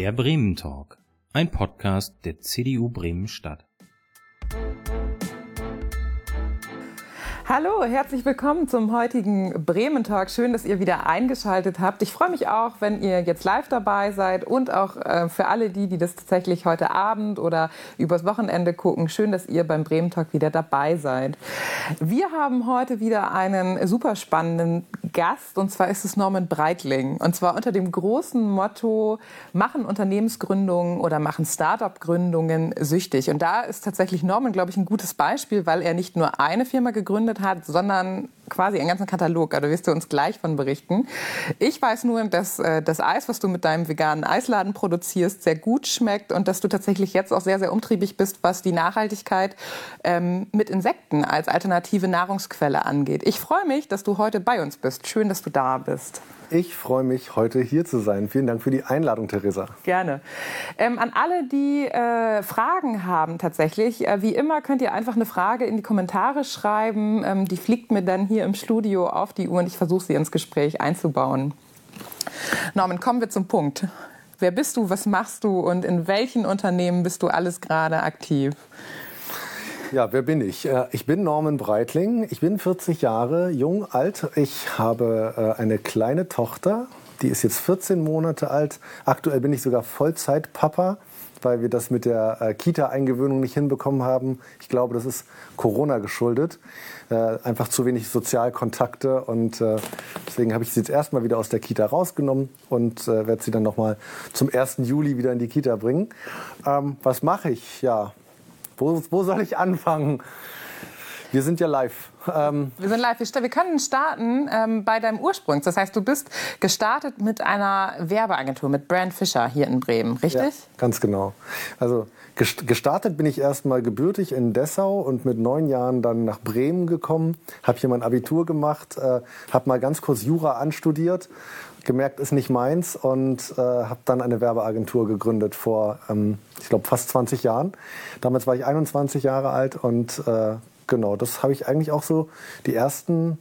Der Bremen Talk, ein Podcast der CDU Bremen Stadt. Hallo, herzlich willkommen zum heutigen Bremen Talk. Schön, dass ihr wieder eingeschaltet habt. Ich freue mich auch, wenn ihr jetzt live dabei seid und auch äh, für alle die, die das tatsächlich heute Abend oder übers Wochenende gucken. Schön, dass ihr beim Bremen Talk wieder dabei seid. Wir haben heute wieder einen super spannenden Gast und zwar ist es Norman Breitling und zwar unter dem großen Motto machen Unternehmensgründungen oder machen Start-up-Gründungen süchtig. Und da ist tatsächlich Norman, glaube ich, ein gutes Beispiel, weil er nicht nur eine Firma gegründet hat, sondern quasi einen ganzen Katalog. Da wirst du uns gleich von berichten. Ich weiß nur, dass äh, das Eis, was du mit deinem veganen Eisladen produzierst, sehr gut schmeckt und dass du tatsächlich jetzt auch sehr, sehr umtriebig bist, was die Nachhaltigkeit ähm, mit Insekten als alternative Nahrungsquelle angeht. Ich freue mich, dass du heute bei uns bist. Schön, dass du da bist. Ich freue mich, heute hier zu sein. Vielen Dank für die Einladung, Theresa. Gerne. Ähm, an alle, die äh, Fragen haben tatsächlich, äh, wie immer könnt ihr einfach eine Frage in die Kommentare schreiben. Ähm, die fliegt mir dann hier im Studio auf die Uhr und ich versuche sie ins Gespräch einzubauen. Norman, kommen wir zum Punkt. Wer bist du, was machst du und in welchen Unternehmen bist du alles gerade aktiv? Ja, wer bin ich? Äh, ich bin Norman Breitling. Ich bin 40 Jahre jung, alt. Ich habe äh, eine kleine Tochter, die ist jetzt 14 Monate alt. Aktuell bin ich sogar Vollzeitpapa, weil wir das mit der äh, Kita-Eingewöhnung nicht hinbekommen haben. Ich glaube, das ist Corona geschuldet. Einfach zu wenig Sozialkontakte und deswegen habe ich sie jetzt erstmal wieder aus der Kita rausgenommen und werde sie dann nochmal zum 1. Juli wieder in die Kita bringen. Ähm, was mache ich? Ja, wo, wo soll ich anfangen? Wir sind ja live. Ähm wir sind live. Wir können starten ähm, bei deinem Ursprung. Das heißt, du bist gestartet mit einer Werbeagentur, mit Brand Fischer hier in Bremen, richtig? Ja, ganz genau. Also gestartet bin ich erstmal gebürtig in Dessau und mit neun Jahren dann nach Bremen gekommen. Habe hier mein Abitur gemacht, äh, habe mal ganz kurz Jura anstudiert gemerkt, ist nicht meins und äh, habe dann eine Werbeagentur gegründet vor, ähm, ich glaube, fast 20 Jahren. Damals war ich 21 Jahre alt und äh, genau, das habe ich eigentlich auch so die ersten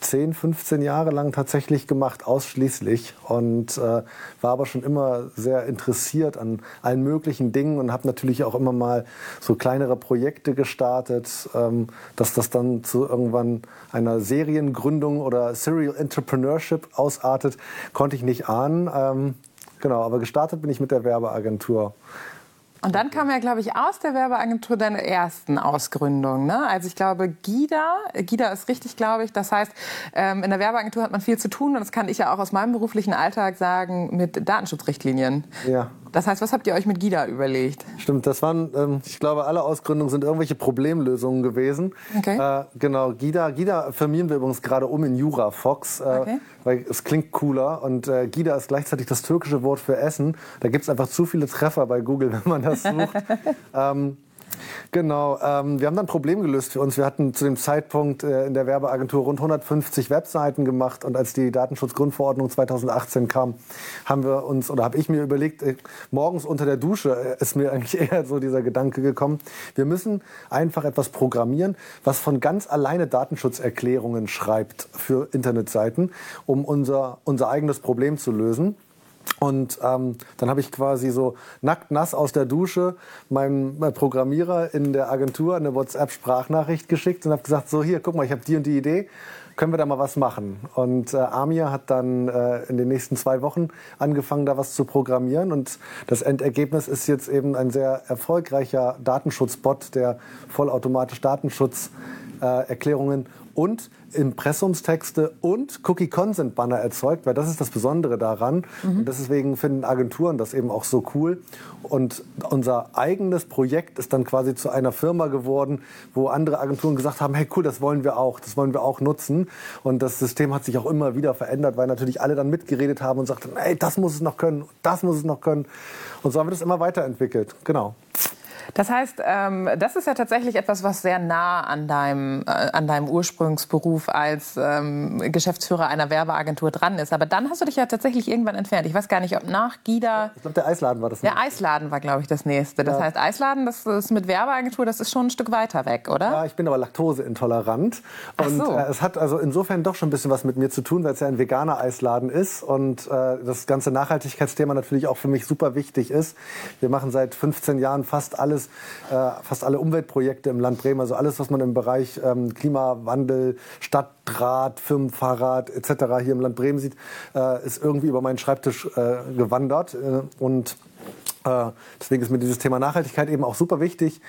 10, 15 Jahre lang tatsächlich gemacht, ausschließlich. Und äh, war aber schon immer sehr interessiert an allen möglichen Dingen und habe natürlich auch immer mal so kleinere Projekte gestartet. Ähm, dass das dann zu irgendwann einer Seriengründung oder Serial Entrepreneurship ausartet, konnte ich nicht ahnen. Ähm, genau, aber gestartet bin ich mit der Werbeagentur. Und dann kam ja, glaube ich, aus der Werbeagentur deine ersten Ausgründung. Ne? Also ich glaube, GIDA, GIDA ist richtig, glaube ich. Das heißt, ähm, in der Werbeagentur hat man viel zu tun und das kann ich ja auch aus meinem beruflichen Alltag sagen mit Datenschutzrichtlinien. Ja. Das heißt, was habt ihr euch mit GIDA überlegt? Stimmt, das waren, ähm, ich glaube, alle Ausgründungen sind irgendwelche Problemlösungen gewesen. Okay. Äh, genau, GIDA, GIDA firmieren wir übrigens gerade um in Jura Fox, äh, okay. weil es klingt cooler und äh, GIDA ist gleichzeitig das türkische Wort für Essen. Da gibt es einfach zu viele Treffer bei Google, wenn man das sucht. ähm, Genau, ähm, wir haben dann ein Problem gelöst für uns. Wir hatten zu dem Zeitpunkt äh, in der Werbeagentur rund 150 Webseiten gemacht und als die Datenschutzgrundverordnung 2018 kam, haben wir uns oder habe ich mir überlegt, äh, morgens unter der Dusche äh, ist mir eigentlich eher so dieser Gedanke gekommen, wir müssen einfach etwas programmieren, was von ganz alleine Datenschutzerklärungen schreibt für Internetseiten, um unser, unser eigenes Problem zu lösen. Und ähm, dann habe ich quasi so nackt nass aus der Dusche meinem Programmierer in der Agentur eine WhatsApp-Sprachnachricht geschickt und habe gesagt, so hier, guck mal, ich habe die und die Idee, können wir da mal was machen? Und äh, Amir hat dann äh, in den nächsten zwei Wochen angefangen, da was zu programmieren. Und das Endergebnis ist jetzt eben ein sehr erfolgreicher Datenschutzbot, der vollautomatisch Datenschutzerklärungen äh, und Impressumstexte und Cookie-Consent-Banner erzeugt, weil das ist das Besondere daran. Mhm. Und deswegen finden Agenturen das eben auch so cool. Und unser eigenes Projekt ist dann quasi zu einer Firma geworden, wo andere Agenturen gesagt haben, hey cool, das wollen wir auch, das wollen wir auch nutzen. Und das System hat sich auch immer wieder verändert, weil natürlich alle dann mitgeredet haben und sagten, hey, das muss es noch können, das muss es noch können. Und so haben wir das immer weiterentwickelt. Genau. Das heißt, ähm, das ist ja tatsächlich etwas, was sehr nah an deinem, äh, an deinem Ursprungsberuf als ähm, Geschäftsführer einer Werbeagentur dran ist. Aber dann hast du dich ja tatsächlich irgendwann entfernt. Ich weiß gar nicht, ob nach Gida. Ich glaube, der Eisladen war das. Der Eisladen war, glaube ich, das nächste. Das ja. heißt, Eisladen, das ist mit Werbeagentur, das ist schon ein Stück weiter weg, oder? Ja, ich bin aber laktoseintolerant. Und so. äh, es hat also insofern doch schon ein bisschen was mit mir zu tun, weil es ja ein veganer Eisladen ist und äh, das ganze Nachhaltigkeitsthema natürlich auch für mich super wichtig ist. Wir machen seit 15 Jahren fast alles, äh, fast alle Umweltprojekte im Land Bremen, also alles, was man im Bereich ähm, Klimawandel, Stadtrat, Firmenfahrrad etc. hier im Land Bremen sieht, äh, ist irgendwie über meinen Schreibtisch äh, gewandert und deswegen ist mir dieses Thema Nachhaltigkeit eben auch super wichtig.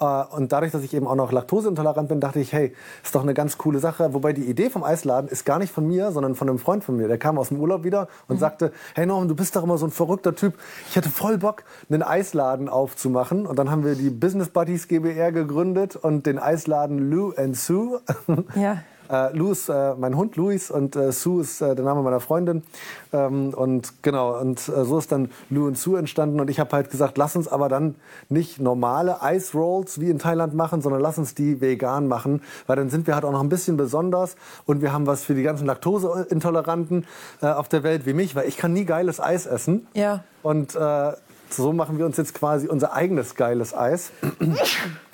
Äh, und dadurch, dass ich eben auch noch laktoseintolerant bin, dachte ich, hey, ist doch eine ganz coole Sache. Wobei die Idee vom Eisladen ist gar nicht von mir, sondern von einem Freund von mir. Der kam aus dem Urlaub wieder und mhm. sagte, hey Norman, du bist doch immer so ein verrückter Typ. Ich hätte voll Bock, einen Eisladen aufzumachen. Und dann haben wir die Business Buddies GBR gegründet und den Eisladen Lou and Sue. Ja. Äh, Lou ist äh, mein Hund Luis und äh, Sue ist äh, der Name meiner Freundin. Ähm, und genau, und äh, so ist dann Lou und Sue entstanden. Und ich habe halt gesagt, lass uns aber dann nicht normale Ice Rolls wie in Thailand machen, sondern lass uns die vegan machen, weil dann sind wir halt auch noch ein bisschen besonders und wir haben was für die ganzen Laktoseintoleranten äh, auf der Welt wie mich, weil ich kann nie geiles Eis essen. Ja. Und so machen wir uns jetzt quasi unser eigenes geiles Eis.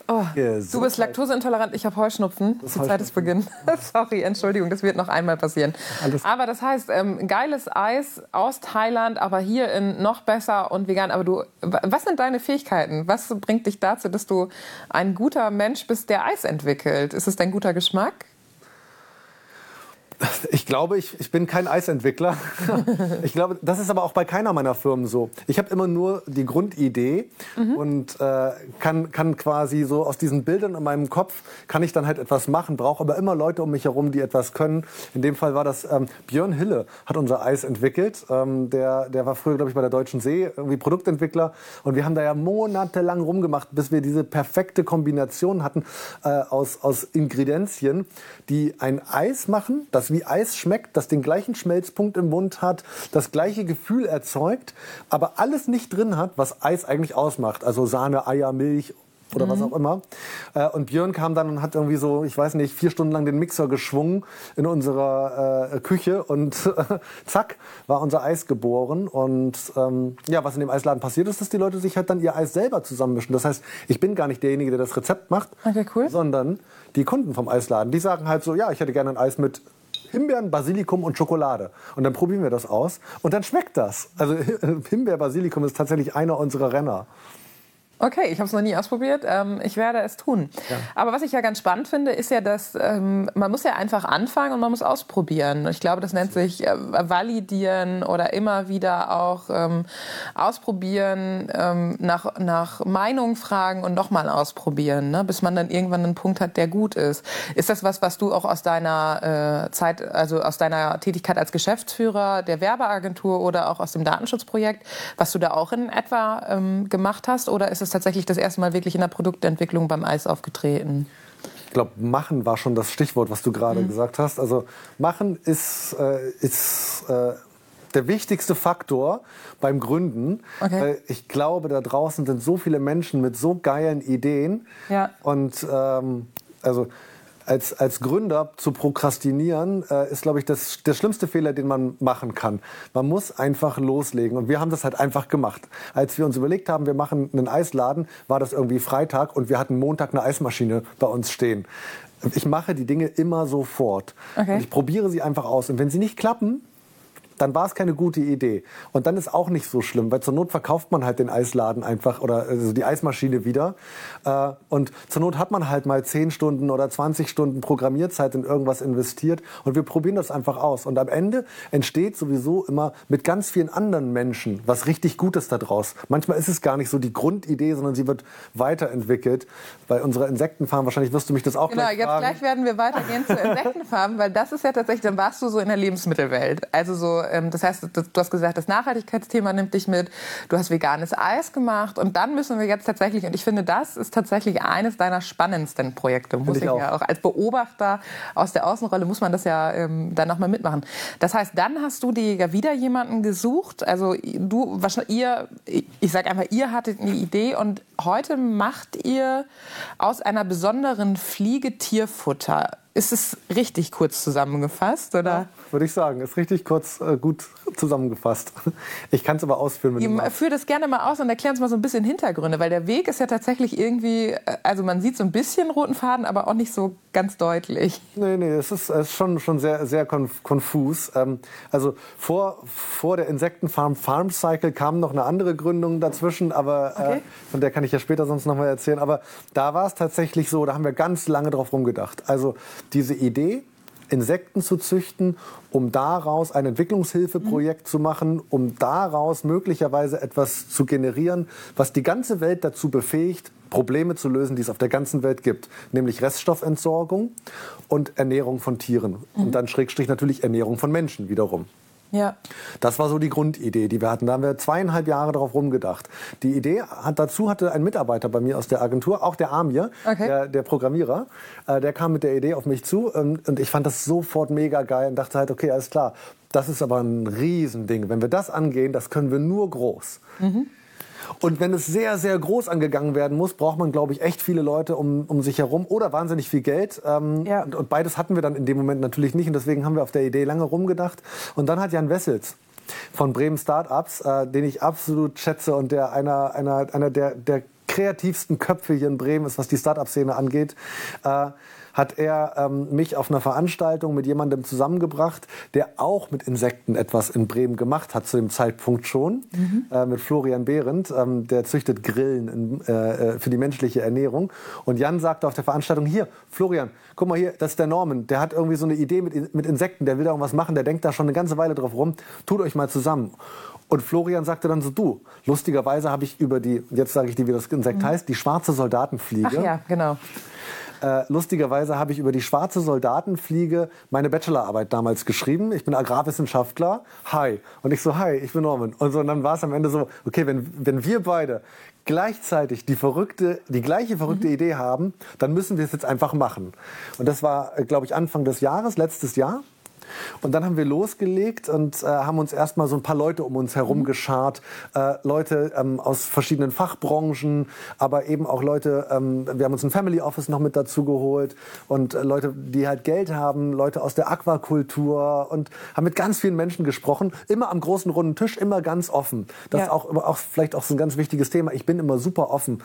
Oh, du bist laktoseintolerant, ich habe Heuschnupfen. Das Die Zeit ist Beginn. Sorry, Entschuldigung, das wird noch einmal passieren. Alles. Aber das heißt, ähm, geiles Eis aus Thailand, aber hier in noch besser und vegan. Aber du, was sind deine Fähigkeiten? Was bringt dich dazu, dass du ein guter Mensch bist, der Eis entwickelt? Ist es dein guter Geschmack? Ich glaube, ich, ich bin kein Eisentwickler. ich glaube, das ist aber auch bei keiner meiner Firmen so. Ich habe immer nur die Grundidee mhm. und äh, kann, kann quasi so aus diesen Bildern in meinem Kopf kann ich dann halt etwas machen, brauche aber immer Leute um mich herum, die etwas können. In dem Fall war das ähm, Björn Hille hat unser Eis entwickelt. Ähm, der, der war früher, glaube ich, bei der Deutschen See irgendwie Produktentwickler und wir haben da ja monatelang rumgemacht, bis wir diese perfekte Kombination hatten äh, aus, aus Ingredienzien, die ein Eis machen, das wie Eis schmeckt, das den gleichen Schmelzpunkt im Mund hat, das gleiche Gefühl erzeugt, aber alles nicht drin hat, was Eis eigentlich ausmacht. Also Sahne, Eier, Milch oder mhm. was auch immer. Äh, und Björn kam dann und hat irgendwie so, ich weiß nicht, vier Stunden lang den Mixer geschwungen in unserer äh, Küche und zack, war unser Eis geboren. Und ähm, ja, was in dem Eisladen passiert ist, dass die Leute sich halt dann ihr Eis selber zusammenmischen. Das heißt, ich bin gar nicht derjenige, der das Rezept macht, okay, cool. sondern die Kunden vom Eisladen. Die sagen halt so, ja, ich hätte gerne ein Eis mit Himbeeren, Basilikum und Schokolade. Und dann probieren wir das aus und dann schmeckt das. Also Himbeer, Basilikum ist tatsächlich einer unserer Renner. Okay, ich habe es noch nie ausprobiert. Ähm, ich werde es tun. Ja. Aber was ich ja ganz spannend finde, ist ja, dass ähm, man muss ja einfach anfangen und man muss ausprobieren. Ich glaube, das nennt sich äh, validieren oder immer wieder auch ähm, ausprobieren, ähm, nach, nach Meinung fragen und nochmal ausprobieren, ne? bis man dann irgendwann einen Punkt hat, der gut ist. Ist das was, was du auch aus deiner äh, Zeit, also aus deiner Tätigkeit als Geschäftsführer der Werbeagentur oder auch aus dem Datenschutzprojekt, was du da auch in etwa ähm, gemacht hast? Oder ist es tatsächlich das erste Mal wirklich in der Produktentwicklung beim Eis aufgetreten? Ich glaube, machen war schon das Stichwort, was du gerade mhm. gesagt hast. Also machen ist, äh, ist äh, der wichtigste Faktor beim Gründen. Okay. Weil ich glaube, da draußen sind so viele Menschen mit so geilen Ideen. Ja. Und ähm, also als, als Gründer zu prokrastinieren, äh, ist, glaube ich, das, der schlimmste Fehler, den man machen kann. Man muss einfach loslegen. Und wir haben das halt einfach gemacht. Als wir uns überlegt haben, wir machen einen Eisladen, war das irgendwie Freitag und wir hatten Montag eine Eismaschine bei uns stehen. Ich mache die Dinge immer sofort. Okay. Und ich probiere sie einfach aus. Und wenn sie nicht klappen, dann war es keine gute Idee. Und dann ist auch nicht so schlimm, weil zur Not verkauft man halt den Eisladen einfach oder also die Eismaschine wieder. Äh, und zur Not hat man halt mal 10 Stunden oder 20 Stunden Programmierzeit in irgendwas investiert und wir probieren das einfach aus. Und am Ende entsteht sowieso immer mit ganz vielen anderen Menschen was richtig Gutes daraus. Manchmal ist es gar nicht so die Grundidee, sondern sie wird weiterentwickelt. Bei unserer Insektenfarm, wahrscheinlich wirst du mich das auch genau, gleich fragen. Genau, jetzt gleich werden wir weitergehen zur Insektenfarm, weil das ist ja tatsächlich, dann warst du so in der Lebensmittelwelt. Also so ähm, das heißt, du hast gesagt, das Nachhaltigkeitsthema nimmt dich mit. Du hast veganes Eis gemacht und dann müssen wir jetzt tatsächlich, und ich finde, das ist tatsächlich eines deiner spannendsten Projekte. Muss ich, ich auch. ja auch als Beobachter aus der Außenrolle muss man das ja ähm, dann nochmal mitmachen. Das heißt, dann hast du dir ja wieder jemanden gesucht. Also du, ihr, ich sage einfach, ihr hattet eine Idee und heute macht ihr aus einer besonderen Fliege Tierfutter. Ist es richtig kurz zusammengefasst, oder? Ja, würde ich sagen. Ist richtig kurz äh, gut zusammengefasst. Ich kann es aber ausführen. Wenn du Führ das gerne mal aus und erklär uns mal so ein bisschen Hintergründe, weil der Weg ist ja tatsächlich irgendwie, äh, also man sieht so ein bisschen roten Faden, aber auch nicht so ganz deutlich. Nee, nee, es ist, es ist schon, schon sehr, sehr konfus. Ähm, also vor, vor der Insektenfarm Farm Cycle kam noch eine andere Gründung dazwischen, aber äh, okay. äh, von der kann ich ja später sonst noch mal erzählen. Aber da war es tatsächlich so, da haben wir ganz lange drauf rumgedacht. Also diese Idee, Insekten zu züchten, um daraus ein Entwicklungshilfeprojekt mhm. zu machen, um daraus möglicherweise etwas zu generieren, was die ganze Welt dazu befähigt, Probleme zu lösen, die es auf der ganzen Welt gibt, nämlich Reststoffentsorgung und Ernährung von Tieren mhm. und dann Schrägstrich natürlich Ernährung von Menschen wiederum. Ja. Das war so die Grundidee, die wir hatten. Da haben wir zweieinhalb Jahre darauf rumgedacht. Die Idee hat, dazu hatte ein Mitarbeiter bei mir aus der Agentur, auch der Amir, okay. der, der, Programmierer, äh, der kam mit der Idee auf mich zu ähm, und ich fand das sofort mega geil und dachte halt, okay, alles klar. Das ist aber ein Riesending. Wenn wir das angehen, das können wir nur groß. Mhm. Und wenn es sehr, sehr groß angegangen werden muss, braucht man, glaube ich, echt viele Leute um, um sich herum oder wahnsinnig viel Geld. Ähm, ja. und, und, beides hatten wir dann in dem Moment natürlich nicht. Und deswegen haben wir auf der Idee lange rumgedacht. Und dann hat Jan Wessels von Bremen Startups, äh, den ich absolut schätze und der einer, einer, einer der, der kreativsten Köpfe hier in Bremen ist, was die Startup-Szene angeht, äh, hat er ähm, mich auf einer Veranstaltung mit jemandem zusammengebracht, der auch mit Insekten etwas in Bremen gemacht hat, zu dem Zeitpunkt schon, mhm. äh, mit Florian Behrendt. Ähm, der züchtet Grillen in, äh, äh, für die menschliche Ernährung. Und Jan sagte auf der Veranstaltung, hier, Florian, guck mal hier, das ist der Norman, der hat irgendwie so eine Idee mit, mit Insekten, der will da irgendwas machen, der denkt da schon eine ganze Weile drauf rum, tut euch mal zusammen. Und Florian sagte dann so, du, lustigerweise habe ich über die, jetzt sage ich dir, wie das Insekt mhm. heißt, die schwarze Soldatenfliege. Ach ja, genau. Äh, lustigerweise habe ich über die schwarze Soldatenfliege meine Bachelorarbeit damals geschrieben. Ich bin Agrarwissenschaftler. Hi. Und ich so, hi, ich bin Norman. Und, so, und dann war es am Ende so, okay, wenn, wenn wir beide gleichzeitig die verrückte, die gleiche verrückte mhm. Idee haben, dann müssen wir es jetzt einfach machen. Und das war, äh, glaube ich, Anfang des Jahres, letztes Jahr. Und dann haben wir losgelegt und äh, haben uns erstmal so ein paar Leute um uns herum mhm. geschart. Äh, Leute ähm, aus verschiedenen Fachbranchen, aber eben auch Leute, ähm, wir haben uns ein Family Office noch mit dazu geholt und äh, Leute, die halt Geld haben, Leute aus der Aquakultur und haben mit ganz vielen Menschen gesprochen. Immer am großen runden Tisch, immer ganz offen. Das ja. ist auch, auch vielleicht auch so ein ganz wichtiges Thema. Ich bin immer super offen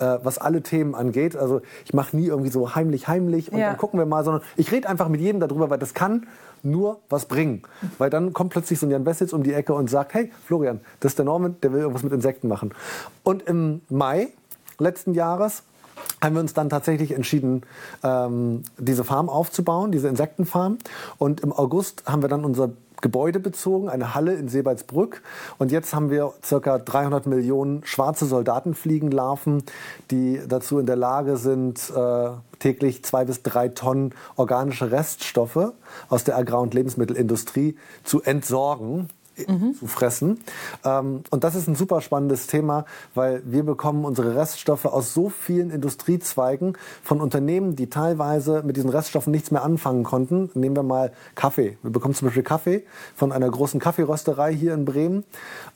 äh, was alle Themen angeht. Also ich mache nie irgendwie so heimlich, heimlich und ja. dann gucken wir mal, sondern ich rede einfach mit jedem darüber, weil das kann nur was bringen. Weil dann kommt plötzlich so ein Jan Wessels um die Ecke und sagt, hey Florian, das ist der Norman, der will irgendwas mit Insekten machen. Und im Mai letzten Jahres haben wir uns dann tatsächlich entschieden, ähm, diese Farm aufzubauen, diese Insektenfarm. Und im August haben wir dann unser Gebäude bezogen, eine Halle in Seebaldsbrück. Und jetzt haben wir ca. 300 Millionen schwarze Soldatenfliegenlarven, die dazu in der Lage sind, äh, täglich zwei bis drei Tonnen organische Reststoffe aus der Agrar- und Lebensmittelindustrie zu entsorgen mhm. zu fressen. Ähm, und das ist ein super spannendes Thema, weil wir bekommen unsere Reststoffe aus so vielen Industriezweigen von Unternehmen, die teilweise mit diesen Reststoffen nichts mehr anfangen konnten. Nehmen wir mal Kaffee. Wir bekommen zum Beispiel Kaffee von einer großen Kaffeerösterei hier in Bremen,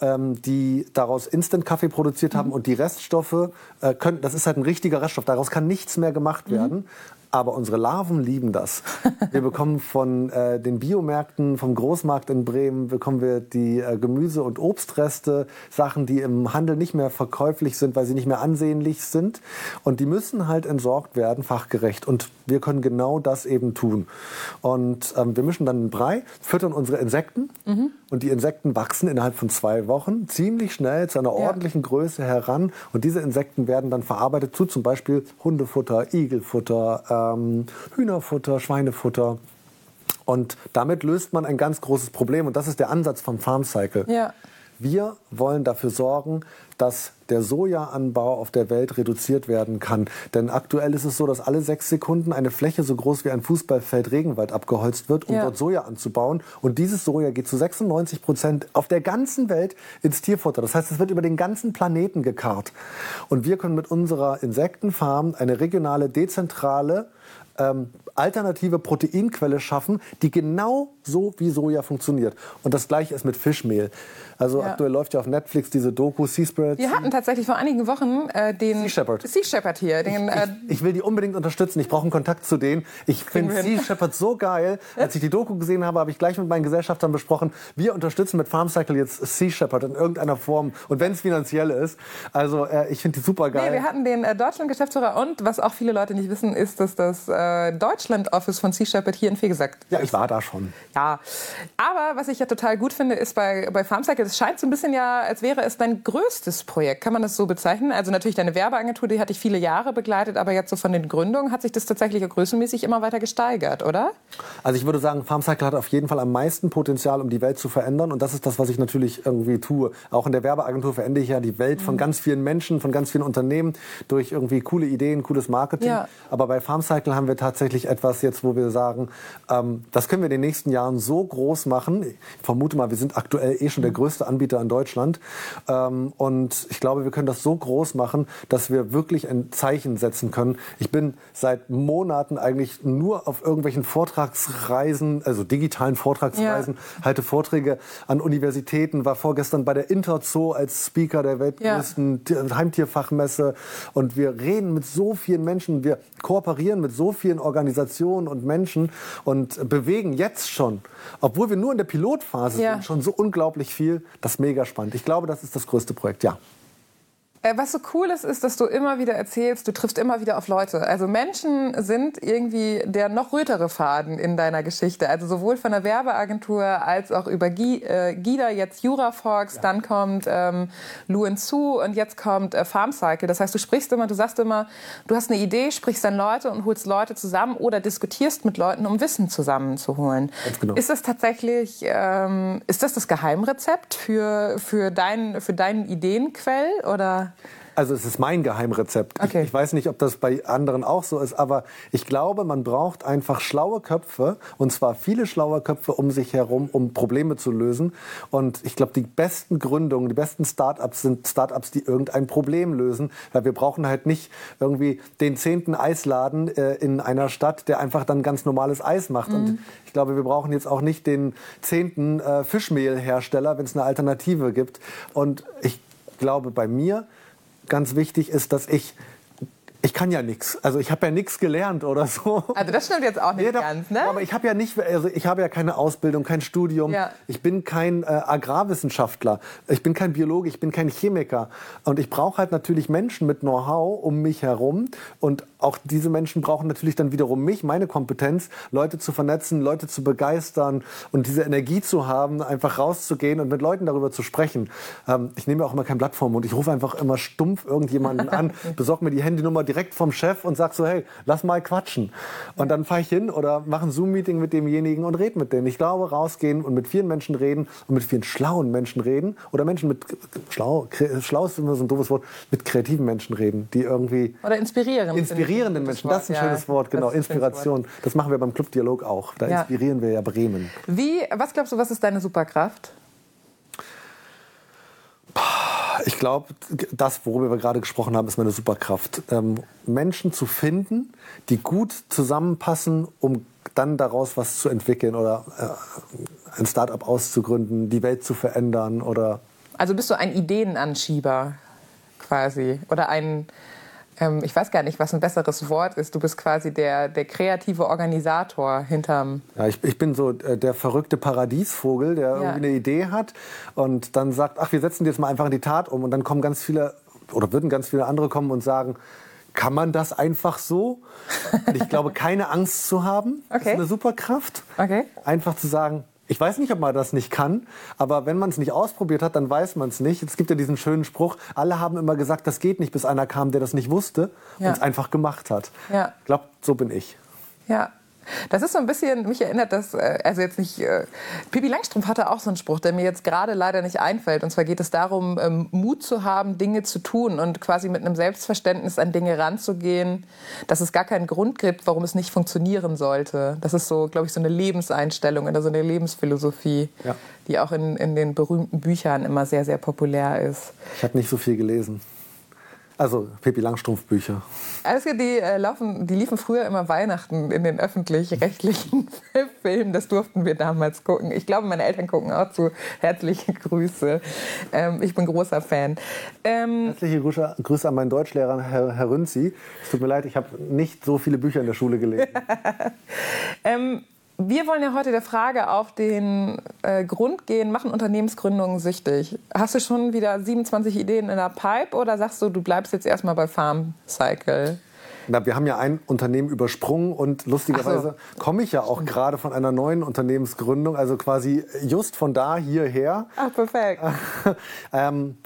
ähm, die daraus Instant-Kaffee produziert haben mhm. und die Reststoffe äh, können, das ist halt ein richtiger Reststoff, daraus kann nichts mehr gemacht mhm. Aber unsere Larven lieben das. Wir bekommen von äh, den Biomärkten, vom Großmarkt in Bremen, bekommen wir die äh, Gemüse- und Obstreste, Sachen, die im Handel nicht mehr verkäuflich sind, weil sie nicht mehr ansehnlich sind. Und die müssen halt entsorgt werden, fachgerecht. Und wir können genau das eben tun. Und ähm, wir mischen dann einen Brei, füttern unsere Insekten. Mhm. Und die Insekten wachsen innerhalb von zwei Wochen ziemlich schnell zu einer ordentlichen ja. Größe heran. Und diese Insekten werden dann verarbeitet zu zum Beispiel Hundefutter, Igelfutter, äh, ähm, Hühnerfutter, Schweinefutter. Und damit löst man ein ganz großes Problem. Und das ist der Ansatz vom Farm Cycle. Ja. Wir wollen dafür sorgen, dass der Sojaanbau auf der Welt reduziert werden kann. Denn aktuell ist es so, dass alle sechs Sekunden eine Fläche so groß wie ein Fußballfeld Regenwald abgeholzt wird, um ja. dort Soja anzubauen. Und dieses Soja geht zu 96 Prozent auf der ganzen Welt ins Tierfutter. Das heißt, es wird über den ganzen Planeten gekarrt. Und wir können mit unserer Insektenfarm eine regionale, dezentrale ähm, alternative Proteinquelle schaffen, die genau so wie Soja funktioniert. Und das gleiche ist mit Fischmehl. Also ja. aktuell läuft ja auf Netflix diese Doku Seaspiracy. Wir hatten tatsächlich vor einigen Wochen äh, den Sea Shepherd. Sea Shepherd hier. Den, ich, äh, ich, will die unbedingt unterstützen. Ich brauche einen Kontakt zu denen. Ich finde Sea Shepherd so geil. Als ich die Doku gesehen habe, habe ich gleich mit meinen Gesellschaftern besprochen, wir unterstützen mit Farm Cycle jetzt Sea Shepherd in irgendeiner Form und wenn es finanziell ist. Also äh, ich finde die super geil. Nee, wir hatten den äh, Deutschland-Geschäftsführer und was auch viele Leute nicht wissen, ist, dass das äh, Deutschland-Office von Sea Shepherd hier in Fegesack Ja, ich war da schon. Ja, aber was ich ja total gut finde, ist bei, bei Farm Cycle, es scheint so ein bisschen ja als wäre es dein größtes Projekt. Kann man das so bezeichnen? Also natürlich deine Werbeagentur, die hatte ich viele Jahre begleitet, aber jetzt so von den Gründungen hat sich das tatsächlich größenmäßig immer weiter gesteigert, oder? Also ich würde sagen, FarmCycle hat auf jeden Fall am meisten Potenzial, um die Welt zu verändern. Und das ist das, was ich natürlich irgendwie tue. Auch in der Werbeagentur verändere ich ja die Welt von mhm. ganz vielen Menschen, von ganz vielen Unternehmen durch irgendwie coole Ideen, cooles Marketing. Ja. Aber bei FarmCycle haben wir tatsächlich etwas jetzt, wo wir sagen, ähm, das können wir in den nächsten Jahren so groß machen. Ich vermute mal, wir sind aktuell eh schon der mhm. Größte Anbieter in Deutschland. Ähm, und ich glaube, wir können das so groß machen, dass wir wirklich ein Zeichen setzen können. Ich bin seit Monaten eigentlich nur auf irgendwelchen Vortragsreisen, also digitalen Vortragsreisen, ja. halte Vorträge an Universitäten, war vorgestern bei der Interzoo als Speaker der weltgrößten ja. Heimtierfachmesse. Und wir reden mit so vielen Menschen, wir kooperieren mit so vielen Organisationen und Menschen und bewegen jetzt schon, obwohl wir nur in der Pilotphase ja. sind, schon so unglaublich viel. Das ist mega spannend. Ich glaube, das ist das größte Projekt, ja. Äh, was so cool ist, ist, dass du immer wieder erzählst, du triffst immer wieder auf Leute. Also Menschen sind irgendwie der noch rötere Faden in deiner Geschichte. Also sowohl von der Werbeagentur als auch über äh, Gida, jetzt Jurafox, ja. dann kommt ähm, Luen Su und jetzt kommt äh, Farm Cycle. Das heißt, du sprichst immer, du sagst immer, du hast eine Idee, sprichst dann Leute und holst Leute zusammen oder diskutierst mit Leuten, um Wissen zusammenzuholen. Genau. Ist das tatsächlich, ähm, ist das das Geheimrezept für, für, dein, für deinen Ideenquell oder? Also es ist mein Geheimrezept. Okay. Ich, ich, weiß nicht, ob das bei anderen auch so ist, aber ich glaube, man braucht einfach schlaue Köpfe und zwar viele schlaue Köpfe um sich herum, um Probleme zu lösen. Und ich glaube, die besten Gründungen, die besten Startups sind Startups, die irgendein Problem lösen, weil wir brauchen halt nicht irgendwie den zehnten Eisladen äh, in einer Stadt, der einfach dann ganz normales Eis macht. Mhm. Und ich glaube, wir brauchen jetzt auch nicht den zehnten äh, Fischmehlhersteller, wenn es eine Alternative gibt. Und ich glaube, bei mir ganz wichtig ist, dass ich ich kann ja nichts. Also ich habe ja nichts gelernt oder so. Also das stimmt jetzt auch nicht nee, da, ganz, ne? Aber ich habe ja nicht, also ich habe ja keine Ausbildung, kein Studium. Ja. Ich bin kein äh, Agrarwissenschaftler. Ich bin kein Biologe, ich bin kein Chemiker. Und ich brauche halt natürlich Menschen mit Know-how um mich herum. Und auch diese Menschen brauchen natürlich dann wiederum mich, meine Kompetenz, Leute zu vernetzen, Leute zu begeistern und diese Energie zu haben, einfach rauszugehen und mit Leuten darüber zu sprechen. Ähm, ich nehme auch immer kein Blatt vor Mund. Ich rufe einfach immer stumpf irgendjemanden an, besorge mir die Handynummer direkt vom Chef und sag so, hey, lass mal quatschen. Und dann fahre ich hin oder mache ein Zoom-Meeting mit demjenigen und rede mit denen. Ich glaube, rausgehen und mit vielen Menschen reden und mit vielen schlauen Menschen reden oder Menschen mit, schlau, schlau ist immer so ein doofes Wort, mit kreativen Menschen reden, die irgendwie... Oder inspirieren. Inspirierenden Menschen, das ist ein schönes Wort, genau, das Inspiration. Das machen wir beim Club Dialog auch. Da inspirieren wir ja Bremen. Wie, was glaubst du, was ist deine Superkraft? Ich glaube, das, worüber wir gerade gesprochen haben, ist meine Superkraft. Ähm, Menschen zu finden, die gut zusammenpassen, um dann daraus was zu entwickeln oder äh, ein Startup auszugründen, die Welt zu verändern oder. Also bist du ein Ideenanschieber quasi oder ein ähm, ich weiß gar nicht, was ein besseres Wort ist. Du bist quasi der, der kreative Organisator hinterm. Ja, ich, ich bin so äh, der verrückte Paradiesvogel, der ja. irgendwie eine Idee hat und dann sagt, ach, wir setzen die jetzt mal einfach in die Tat um. Und dann kommen ganz viele, oder würden ganz viele andere kommen und sagen, kann man das einfach so? Und ich glaube, keine Angst zu haben, okay. ist eine Superkraft. Okay. Einfach zu sagen, ich weiß nicht, ob man das nicht kann, aber wenn man es nicht ausprobiert hat, dann weiß man es nicht. Es gibt ja diesen schönen Spruch, alle haben immer gesagt, das geht nicht, bis einer kam, der das nicht wusste ja. und es einfach gemacht hat. Ja. Ich glaube, so bin ich. Ja, Das ist so ein bisschen, mich erinnert das, äh, also jetzt nicht, äh, Pippi Langstrumpf hatte auch so einen Spruch, der mir jetzt gerade leider nicht einfällt. Und zwar geht es darum, ähm, Mut zu haben, Dinge zu tun und quasi mit einem Selbstverständnis an Dinge ranzugehen, dass es gar keinen Grund gibt, warum es nicht funktionieren sollte. Das ist so, glaube ich, so eine Lebenseinstellung oder so eine Lebensphilosophie, ja. die auch in, in den berühmten Büchern immer sehr, sehr populär ist. Ich habe nicht so viel gelesen. Also Pippi Langstrumpf Bücher. Also die, äh, laufen, die liefen früher immer Weihnachten in den öffentlich-rechtlichen Filmen. Das durften wir damals gucken. Ich glaube, meine Eltern gucken auch zu. Herzliche Grüße. Ähm, ich bin großer Fan. Ähm, Herzliche Grüße, Grüße, an meinen Deutschlehrer, Herr, Herr Rünzi. Es tut mir leid, ich habe nicht so viele Bücher in der Schule gelesen. ähm, wir wollen ja heute der Frage auf den äh, Grund gehen, machen Unternehmensgründungen süchtig? Hast du schon wieder 27 Ideen in der Pipe oder sagst du, du bleibst jetzt erstmal bei Farm Cycle? Na, wir haben ja ein Unternehmen übersprungen und lustigerweise so. komme ich ja auch gerade von einer neuen Unternehmensgründung, also quasi just von da hierher. Ach, perfekt. ähm,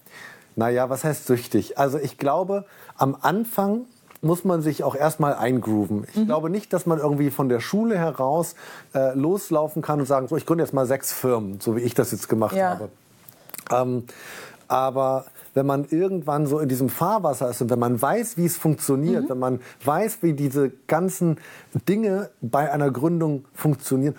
naja, was heißt süchtig? Also ich glaube, am Anfang muss man sich auch erstmal eingrooven. Ich mhm. glaube nicht, dass man irgendwie von der Schule heraus äh, loslaufen kann und sagen, so, ich gründe jetzt mal sechs Firmen, so wie ich das jetzt gemacht ja. habe. Ähm, aber wenn man irgendwann so in diesem Fahrwasser ist und wenn man weiß, wie es funktioniert, mhm. wenn man weiß, wie diese ganzen Dinge bei einer Gründung funktionieren,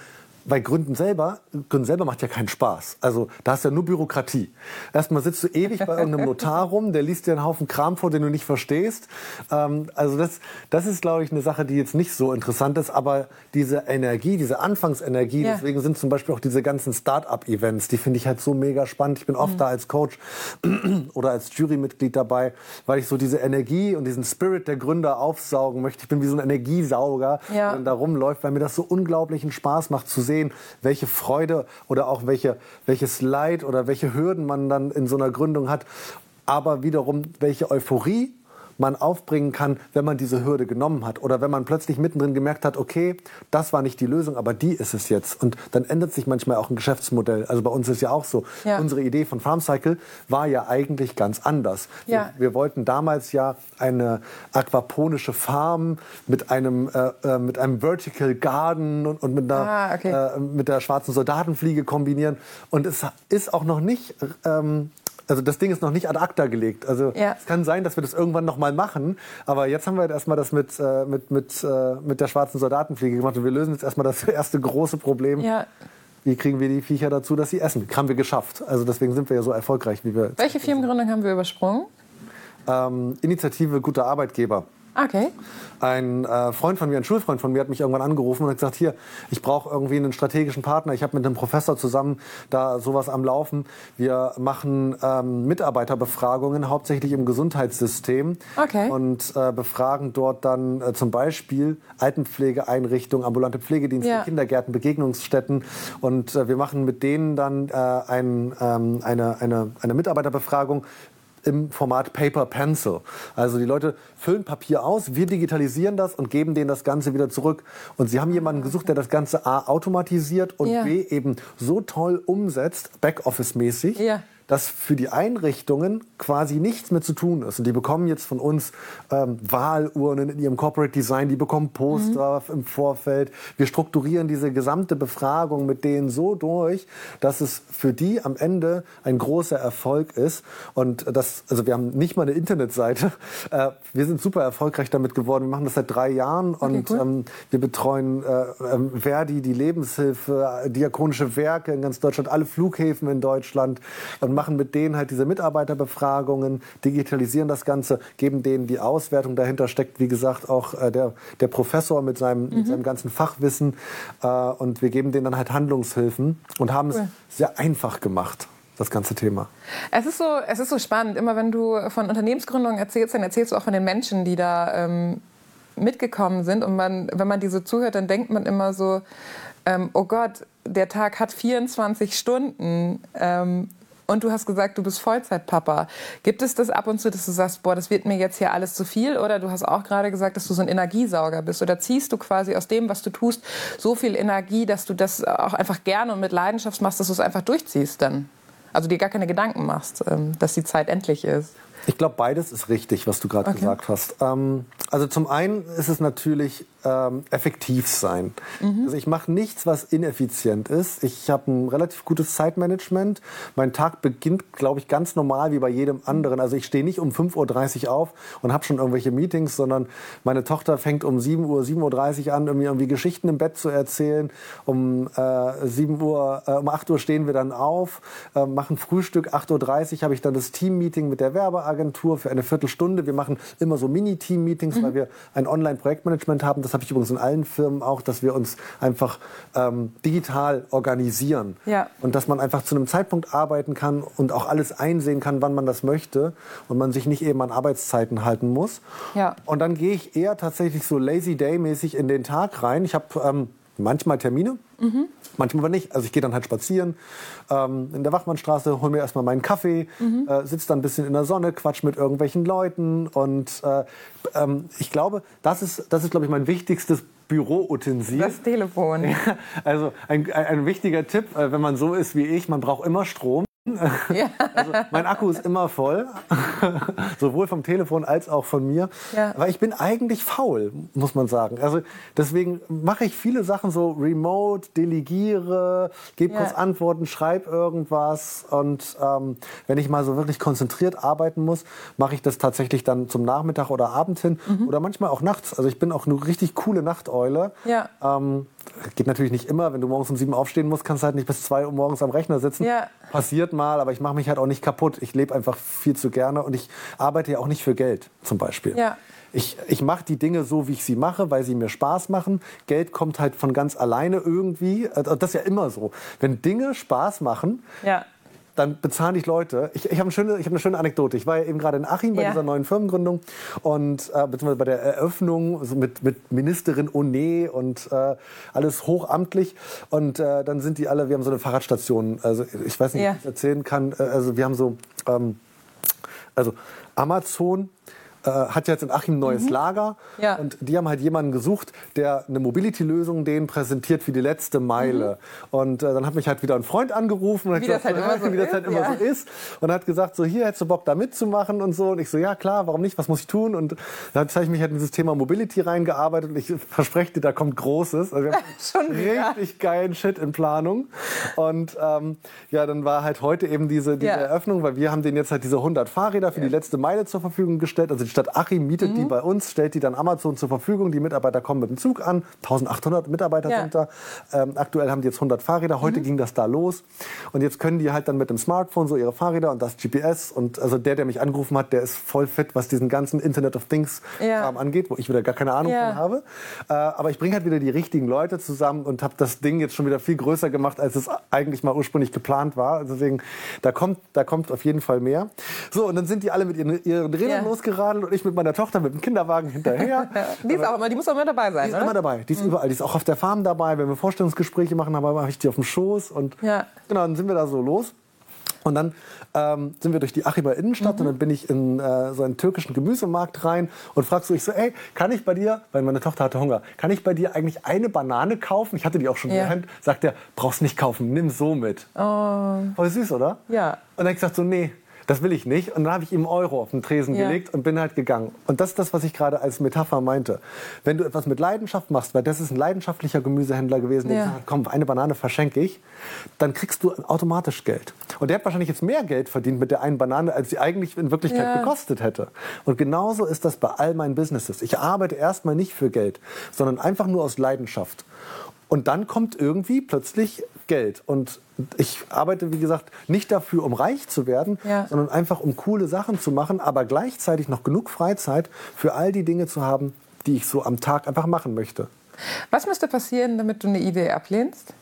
weil Gründen selber, Gründen selber macht ja keinen Spaß. Also da hast du ja nur Bürokratie. Erstmal sitzt du ewig bei irgendeinem Notar rum, der liest dir einen Haufen Kram vor, den du nicht verstehst. Ähm, also das, das ist, glaube ich, eine Sache, die jetzt nicht so interessant ist. Aber diese Energie, diese Anfangsenergie, ja. deswegen sind zum Beispiel auch diese ganzen Start-up-Events, die finde ich halt so mega spannend. Ich bin oft mhm. da als Coach oder als Jurymitglied dabei, weil ich so diese Energie und diesen Spirit der Gründer aufsaugen möchte. Ich bin wie so ein Energiesauger, ja. der da rumläuft, weil mir das so unglaublichen Spaß macht zu sehen, sehen, welche Freude oder auch welche, welches Leid oder welche Hürden man dann in so einer Gründung hat. Aber wiederum, welche Euphorie man aufbringen kann, wenn man diese Hürde genommen hat. Oder wenn man plötzlich mittendrin gemerkt hat, okay, das war nicht die Lösung, aber die ist es jetzt. Und dann ändert sich manchmal auch ein Geschäftsmodell. Also bei uns ist ja auch so. Ja. Unsere Idee von FarmCycle war ja eigentlich ganz anders. Ja. Wir, wir, wollten damals ja eine aquaponische Farm mit einem, äh, äh, mit einem Vertical Garden und, und mit, einer, ah, okay. äh, mit der schwarzen Soldatenfliege kombinieren. Und es ist auch noch nicht ähm, also das Ding ist noch nicht ad acta gelegt. Also ja. es kann sein, dass wir das irgendwann noch mal machen. Aber jetzt haben wir halt erstmal das mit, äh, mit, mit, äh, mit der schwarzen Soldatenfliege gemacht. Und wir lösen jetzt erstmal das erste große Problem. Ja. Wie kriegen wir die Viecher dazu, dass sie essen? Haben wir geschafft. Also deswegen sind wir ja so erfolgreich, wie wir. Welche Firmengründung haben wir übersprungen? Ähm, Initiative Guter Arbeitgeber. Okay. Ein äh, Freund von mir, ein Schulfreund von mir, hat mich irgendwann angerufen und hat gesagt, hier, ich brauche irgendwie einen strategischen Partner. Ich habe mit einem Professor zusammen da sowas am Laufen. Wir machen ähm, Mitarbeiterbefragungen, hauptsächlich im Gesundheitssystem. Okay. Und äh, befragen dort dann äh, zum Beispiel Altenpflegeeinrichtungen, ambulante Pflegedienste, ja. Kindergärten, Begegnungsstätten. Und äh, wir machen mit denen dann äh, ein, ähm, eine, eine, eine Mitarbeiterbefragung im Format Paper Pencil. Also die Leute füllen Papier aus, wir digitalisieren das und geben denen das Ganze wieder zurück. Und sie haben jemanden gesucht, der das Ganze A automatisiert und ja. B eben so toll umsetzt, Backoffice-mäßig. Ja dass für die Einrichtungen quasi nichts mehr zu tun ist. Und die bekommen jetzt von uns ähm, Wahlurnen in ihrem Corporate Design, die bekommen Poster mhm. im Vorfeld. Wir strukturieren diese gesamte Befragung mit denen so durch, dass es für die am Ende ein großer Erfolg ist. Und das, also wir haben nicht mal eine Internetseite. Äh, wir sind super erfolgreich damit geworden. Wir machen das seit drei Jahren okay, und cool. ähm, wir betreuen äh, ähm, Verdi, die Lebenshilfe, diakonische Werke in ganz Deutschland, alle Flughäfen in Deutschland und machen mit denen halt diese Mitarbeiterbefragungen, digitalisieren das Ganze, geben denen die Auswertung. Dahinter steckt, wie gesagt, auch äh, der, der Professor mit seinem, mhm. mit seinem ganzen Fachwissen. Äh, und wir geben denen dann halt Handlungshilfen und haben cool. es sehr einfach gemacht das ganze Thema. Es ist, so, es ist so spannend. Immer wenn du von Unternehmensgründungen erzählst, dann erzählst du auch von den Menschen, die da ähm, mitgekommen sind. Und man, wenn man diese zuhört, dann denkt man immer so, ähm, oh Gott, der Tag hat 24 Stunden. Ähm, und du hast gesagt, du bist Vollzeitpapa. Gibt es das ab und zu, dass du sagst, boah, das wird mir jetzt hier alles zu viel? Oder du hast auch gerade gesagt, dass du so ein Energiesauger bist. Oder ziehst du quasi aus dem, was du tust, so viel Energie, dass du das auch einfach gerne und mit Leidenschaft machst, dass du es einfach durchziehst dann? Also dir gar keine Gedanken machst, ähm, dass die Zeit endlich ist. Ich glaube, beides ist richtig, was du gerade okay. gesagt hast. Ähm, also zum einen ist es natürlich ähm, effektiv sein. Mhm. Also ich mache nichts, was ineffizient ist. Ich habe ein relativ gutes Zeitmanagement. Mein Tag beginnt, glaube ich, ganz normal wie bei jedem anderen. Also ich stehe nicht um 5.30 Uhr auf und habe schon irgendwelche Meetings, sondern meine Tochter fängt um 7 Uhr, 7.30 Uhr an, irgendwie, irgendwie Geschichten im Bett zu erzählen. Um äh, 7 Uhr, äh, um 8 Uhr stehen wir dann auf, äh, machen Frühstück. 8.30 Uhr habe ich dann das Team-Meeting mit der Werbeagentur für eine Viertelstunde. Wir machen immer so Mini-Team-Meetings, mhm. weil wir ein Online-Projektmanagement haben. Das habe ich übrigens in allen Firmen auch, dass wir uns einfach ähm, digital organisieren. Ja. Und dass man einfach zu einem Zeitpunkt arbeiten kann und auch alles einsehen kann, wann man das möchte und man sich nicht eben an Arbeitszeiten halten muss. Ja. Und dann gehe ich eher tatsächlich so Lazy Day-mäßig in den Tag rein. Ich habe ähm, manchmal Termine, mhm. manchmal aber nicht. Also ich gehe dann halt spazieren ähm, in der Wachmannstraße, hole mir erstmal meinen Kaffee, mhm. äh, sitze dann ein bisschen in der Sonne, quatsch mit irgendwelchen Leuten und äh, ähm, ich glaube, das ist, das ist glaube ich mein wichtigstes Büroutensil. Das Telefon. Ja, also ein, ein, ein wichtiger Tipp, äh, wenn man so ist wie ich, man braucht immer Strom. Ja. Also mein Akku ist immer voll, sowohl vom Telefon als auch von mir. Ja. Aber ich bin eigentlich faul, muss man sagen. Also deswegen mache ich viele Sachen so remote, delegiere, gebe ja. kurz Antworten, schreibe irgendwas. Und ähm, wenn ich mal so wirklich konzentriert arbeiten muss, mache ich das tatsächlich dann zum Nachmittag oder Abend hin mhm. oder manchmal auch nachts. Also ich bin auch eine richtig coole Nachteule. Ja. Ähm, geht natürlich nicht immer. Wenn du morgens um sieben aufstehen musst, kannst du halt nicht bis zwei Uhr morgens am Rechner sitzen. Ja. Passiert mal, aber ich mache mich halt auch nicht kaputt. Ich lebe einfach viel zu gerne und ich arbeite ja auch nicht für Geld zum Beispiel. Ja. Ich, ich mache die Dinge so, wie ich sie mache, weil sie mir Spaß machen. Geld kommt halt von ganz alleine irgendwie. Also das ist ja immer so. Wenn Dinge Spaß machen, ja dann bezahlen dich Leute. Ich, ich habe eine, schöne, hab eine schöne Anekdote. Ich war ja eben gerade in Achim bei ja. dieser neuen Firmengründung und äh, beziehungsweise bei der Eröffnung so mit, mit Ministerin One und äh, alles hochamtlich. Und äh, dann sind die alle, wir haben so eine Fahrradstation. Also ich weiß nicht, ja. ob ich das erzählen kann. Äh, also wir haben so, ähm, also Amazon äh, hat jetzt in Achim ein neues mhm. Lager ja. und die haben halt jemanden gesucht, der eine Mobility-Lösung denen präsentiert für die letzte Meile. Mhm. Und äh, dann hat mich halt wieder ein Freund angerufen, und wie, das, gesagt, halt so wie das halt immer ja. so ist und hat gesagt, so hier hättest du Bock da mitzumachen und so. Und ich so, ja klar, warum nicht, was muss ich tun? Und dann habe ich mich halt in dieses Thema Mobility reingearbeitet und ich verspreche dir, da kommt Großes. Also wir haben Schon richtig geilen Shit in Planung. Und ähm, ja, dann war halt heute eben diese, diese ja. Eröffnung, weil wir haben denen jetzt halt diese 100 Fahrräder für die letzte Meile zur Verfügung gestellt. Also Stadt Achim mietet mhm. die bei uns, stellt die dann Amazon zur Verfügung. Die Mitarbeiter kommen mit dem Zug an. 1800 Mitarbeiter ja. sind da. Ähm, aktuell haben die jetzt 100 Fahrräder. Heute mhm. ging das da los. Und jetzt können die halt dann mit dem Smartphone so ihre Fahrräder und das GPS. Und also der, der mich angerufen hat, der ist voll fit, was diesen ganzen Internet of Things ja. angeht, wo ich wieder gar keine Ahnung ja. von habe. Äh, aber ich bringe halt wieder die richtigen Leute zusammen und habe das Ding jetzt schon wieder viel größer gemacht, als es eigentlich mal ursprünglich geplant war. Deswegen, da kommt, da kommt auf jeden Fall mehr. So, und dann sind die alle mit ihren, ihren Rädern losgeradelt und ich mit meiner Tochter mit dem Kinderwagen hinterher. die, ist auch immer, die muss auch immer dabei sein, Die ist oder? immer dabei. Die ist mhm. überall. Die ist auch auf der Farm dabei. Wenn wir Vorstellungsgespräche machen, habe ich die auf dem Schoß. Und ja. genau, dann sind wir da so los. Und dann ähm, sind wir durch die Achimer Innenstadt mhm. und dann bin ich in äh, so einen türkischen Gemüsemarkt rein und frag so, ich so, ey, kann ich bei dir, weil meine Tochter hatte Hunger, kann ich bei dir eigentlich eine Banane kaufen? Ich hatte die auch schon ja. in der Hand. Sagt er, brauchst nicht kaufen, nimm so mit. Oh. Voll süß, oder? Ja. Und dann habe ich gesagt so, nee, das will ich nicht. Und dann habe ich ihm Euro auf den Tresen ja. gelegt und bin halt gegangen. Und das ist das, was ich gerade als Metapher meinte. Wenn du etwas mit Leidenschaft machst, weil das ist ein leidenschaftlicher Gemüsehändler gewesen, der ja. gesagt hat, komm, eine Banane verschenke ich, dann kriegst du automatisch Geld. Und der hat wahrscheinlich jetzt mehr Geld verdient mit der einen Banane, als sie eigentlich in Wirklichkeit ja. gekostet hätte. Und genauso ist das bei all meinen Businesses. Ich arbeite erstmal nicht für Geld, sondern einfach nur aus Leidenschaft. Und dann kommt irgendwie plötzlich Geld. Und ich arbeite, wie gesagt, nicht dafür, um reich zu werden, ja. sondern einfach, um coole Sachen zu machen, aber gleichzeitig noch genug Freizeit für all die Dinge zu haben, die ich so am Tag einfach machen möchte. Was müsste passieren, damit du eine Idee ablehnst?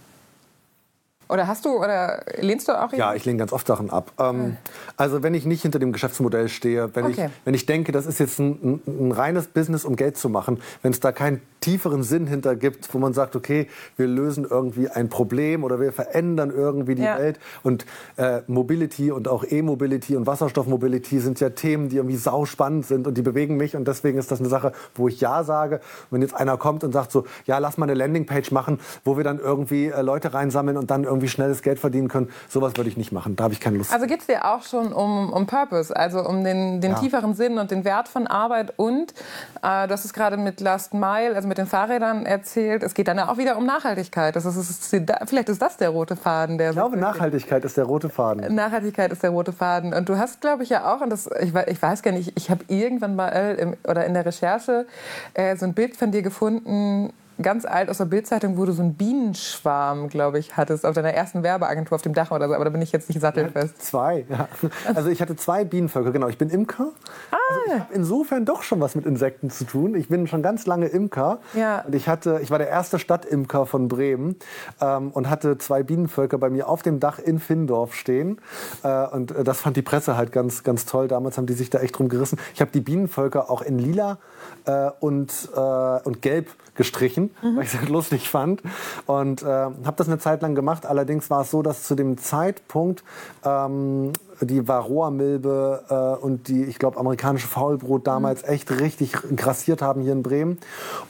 Oder hast du oder lehnst du auch? Ja, ich lehne ganz oft Sachen ab. Ähm, also wenn ich nicht hinter dem Geschäftsmodell stehe, wenn, okay. ich, wenn ich denke, das ist jetzt ein, ein, ein reines Business, um Geld zu machen, wenn es da kein tieferen Sinn hinter gibt, wo man sagt, okay, wir lösen irgendwie ein Problem oder wir verändern irgendwie die ja. Welt. Und äh, Mobility und auch E-Mobility und Wasserstoffmobility sind ja Themen, die irgendwie sauspannend sind und die bewegen mich. Und deswegen ist das eine Sache, wo ich Ja sage. wenn jetzt einer kommt und sagt so, ja, lass mal eine Landingpage machen, wo wir dann irgendwie äh, Leute reinsammeln und dann irgendwie schnelles Geld verdienen können, sowas würde ich nicht machen. Da habe ich keine Lust. Also geht es dir auch schon um, um Purpose, also um den, den ja. tieferen Sinn und den Wert von Arbeit und äh, hast es gerade mit Last Mile, also mit den Fahrrädern erzählt, es geht dann auch wieder um Nachhaltigkeit. Das ist, ist, vielleicht ist das der rote Faden. Der ich glaube, Nachhaltigkeit ist der rote Faden. Nachhaltigkeit ist der rote Faden. Und du hast, glaube ich, ja auch, und das, ich, ich weiß gar nicht, ich habe irgendwann mal im, oder in der Recherche äh, so ein Bild von dir gefunden, ganz alt aus der Bildzeitung, wo du so einen Bienenschwarm, glaube ich, hattest auf deiner ersten Werbeagentur auf dem Dach oder so. Aber da bin ich jetzt nicht sattelfest. Ja, zwei, ja. Also ich hatte zwei Bienenvölker, genau. Ich bin Imker. Ah. Also ich habe insofern doch schon was mit Insekten zu tun. Ich bin schon ganz lange Imker. Ja. Und ich hatte, ich war der erste Stadtimker von Bremen ähm, und hatte zwei Bienenvölker bei mir auf dem Dach in Findorf stehen. Äh, und äh, das fand die Presse halt ganz, ganz toll. Damals haben die sich da echt drum gerissen. Ich habe die Bienenvölker auch in lila äh, und, äh, und gelb gestrichen, mhm. weil ich es lustig fand. Und äh, habe das eine Zeit lang gemacht. Allerdings war es so, dass zu dem Zeitpunkt ähm, die Varroa-Milbe äh, und die, ich glaube, amerikanische Faulbrot damals mhm. echt richtig grassiert haben hier in Bremen.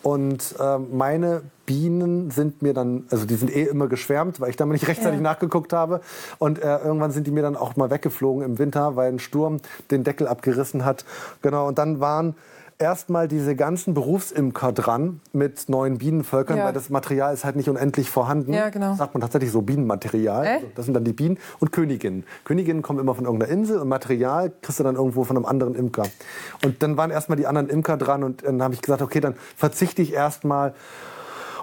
Und äh, meine Bienen sind mir dann, also die sind eh immer geschwärmt, weil ich da mal nicht rechtzeitig ja. nachgeguckt habe. Und äh, irgendwann sind die mir dann auch mal weggeflogen im Winter, weil ein Sturm den Deckel abgerissen hat. Genau, und dann waren erstmal diese ganzen Berufsimker dran mit neuen Bienenvölkern, ja. weil das Material ist halt nicht unendlich vorhanden. Ja, genau. Sagt man tatsächlich so Bienenmaterial. Äh? Das sind dann die Bienen und Königinnen. Königinnen kommen immer von irgendeiner Insel und Material kriegst du dann irgendwo von einem anderen Imker. Und dann waren erstmal die anderen Imker dran und dann habe ich gesagt, okay, dann verzichte ich erstmal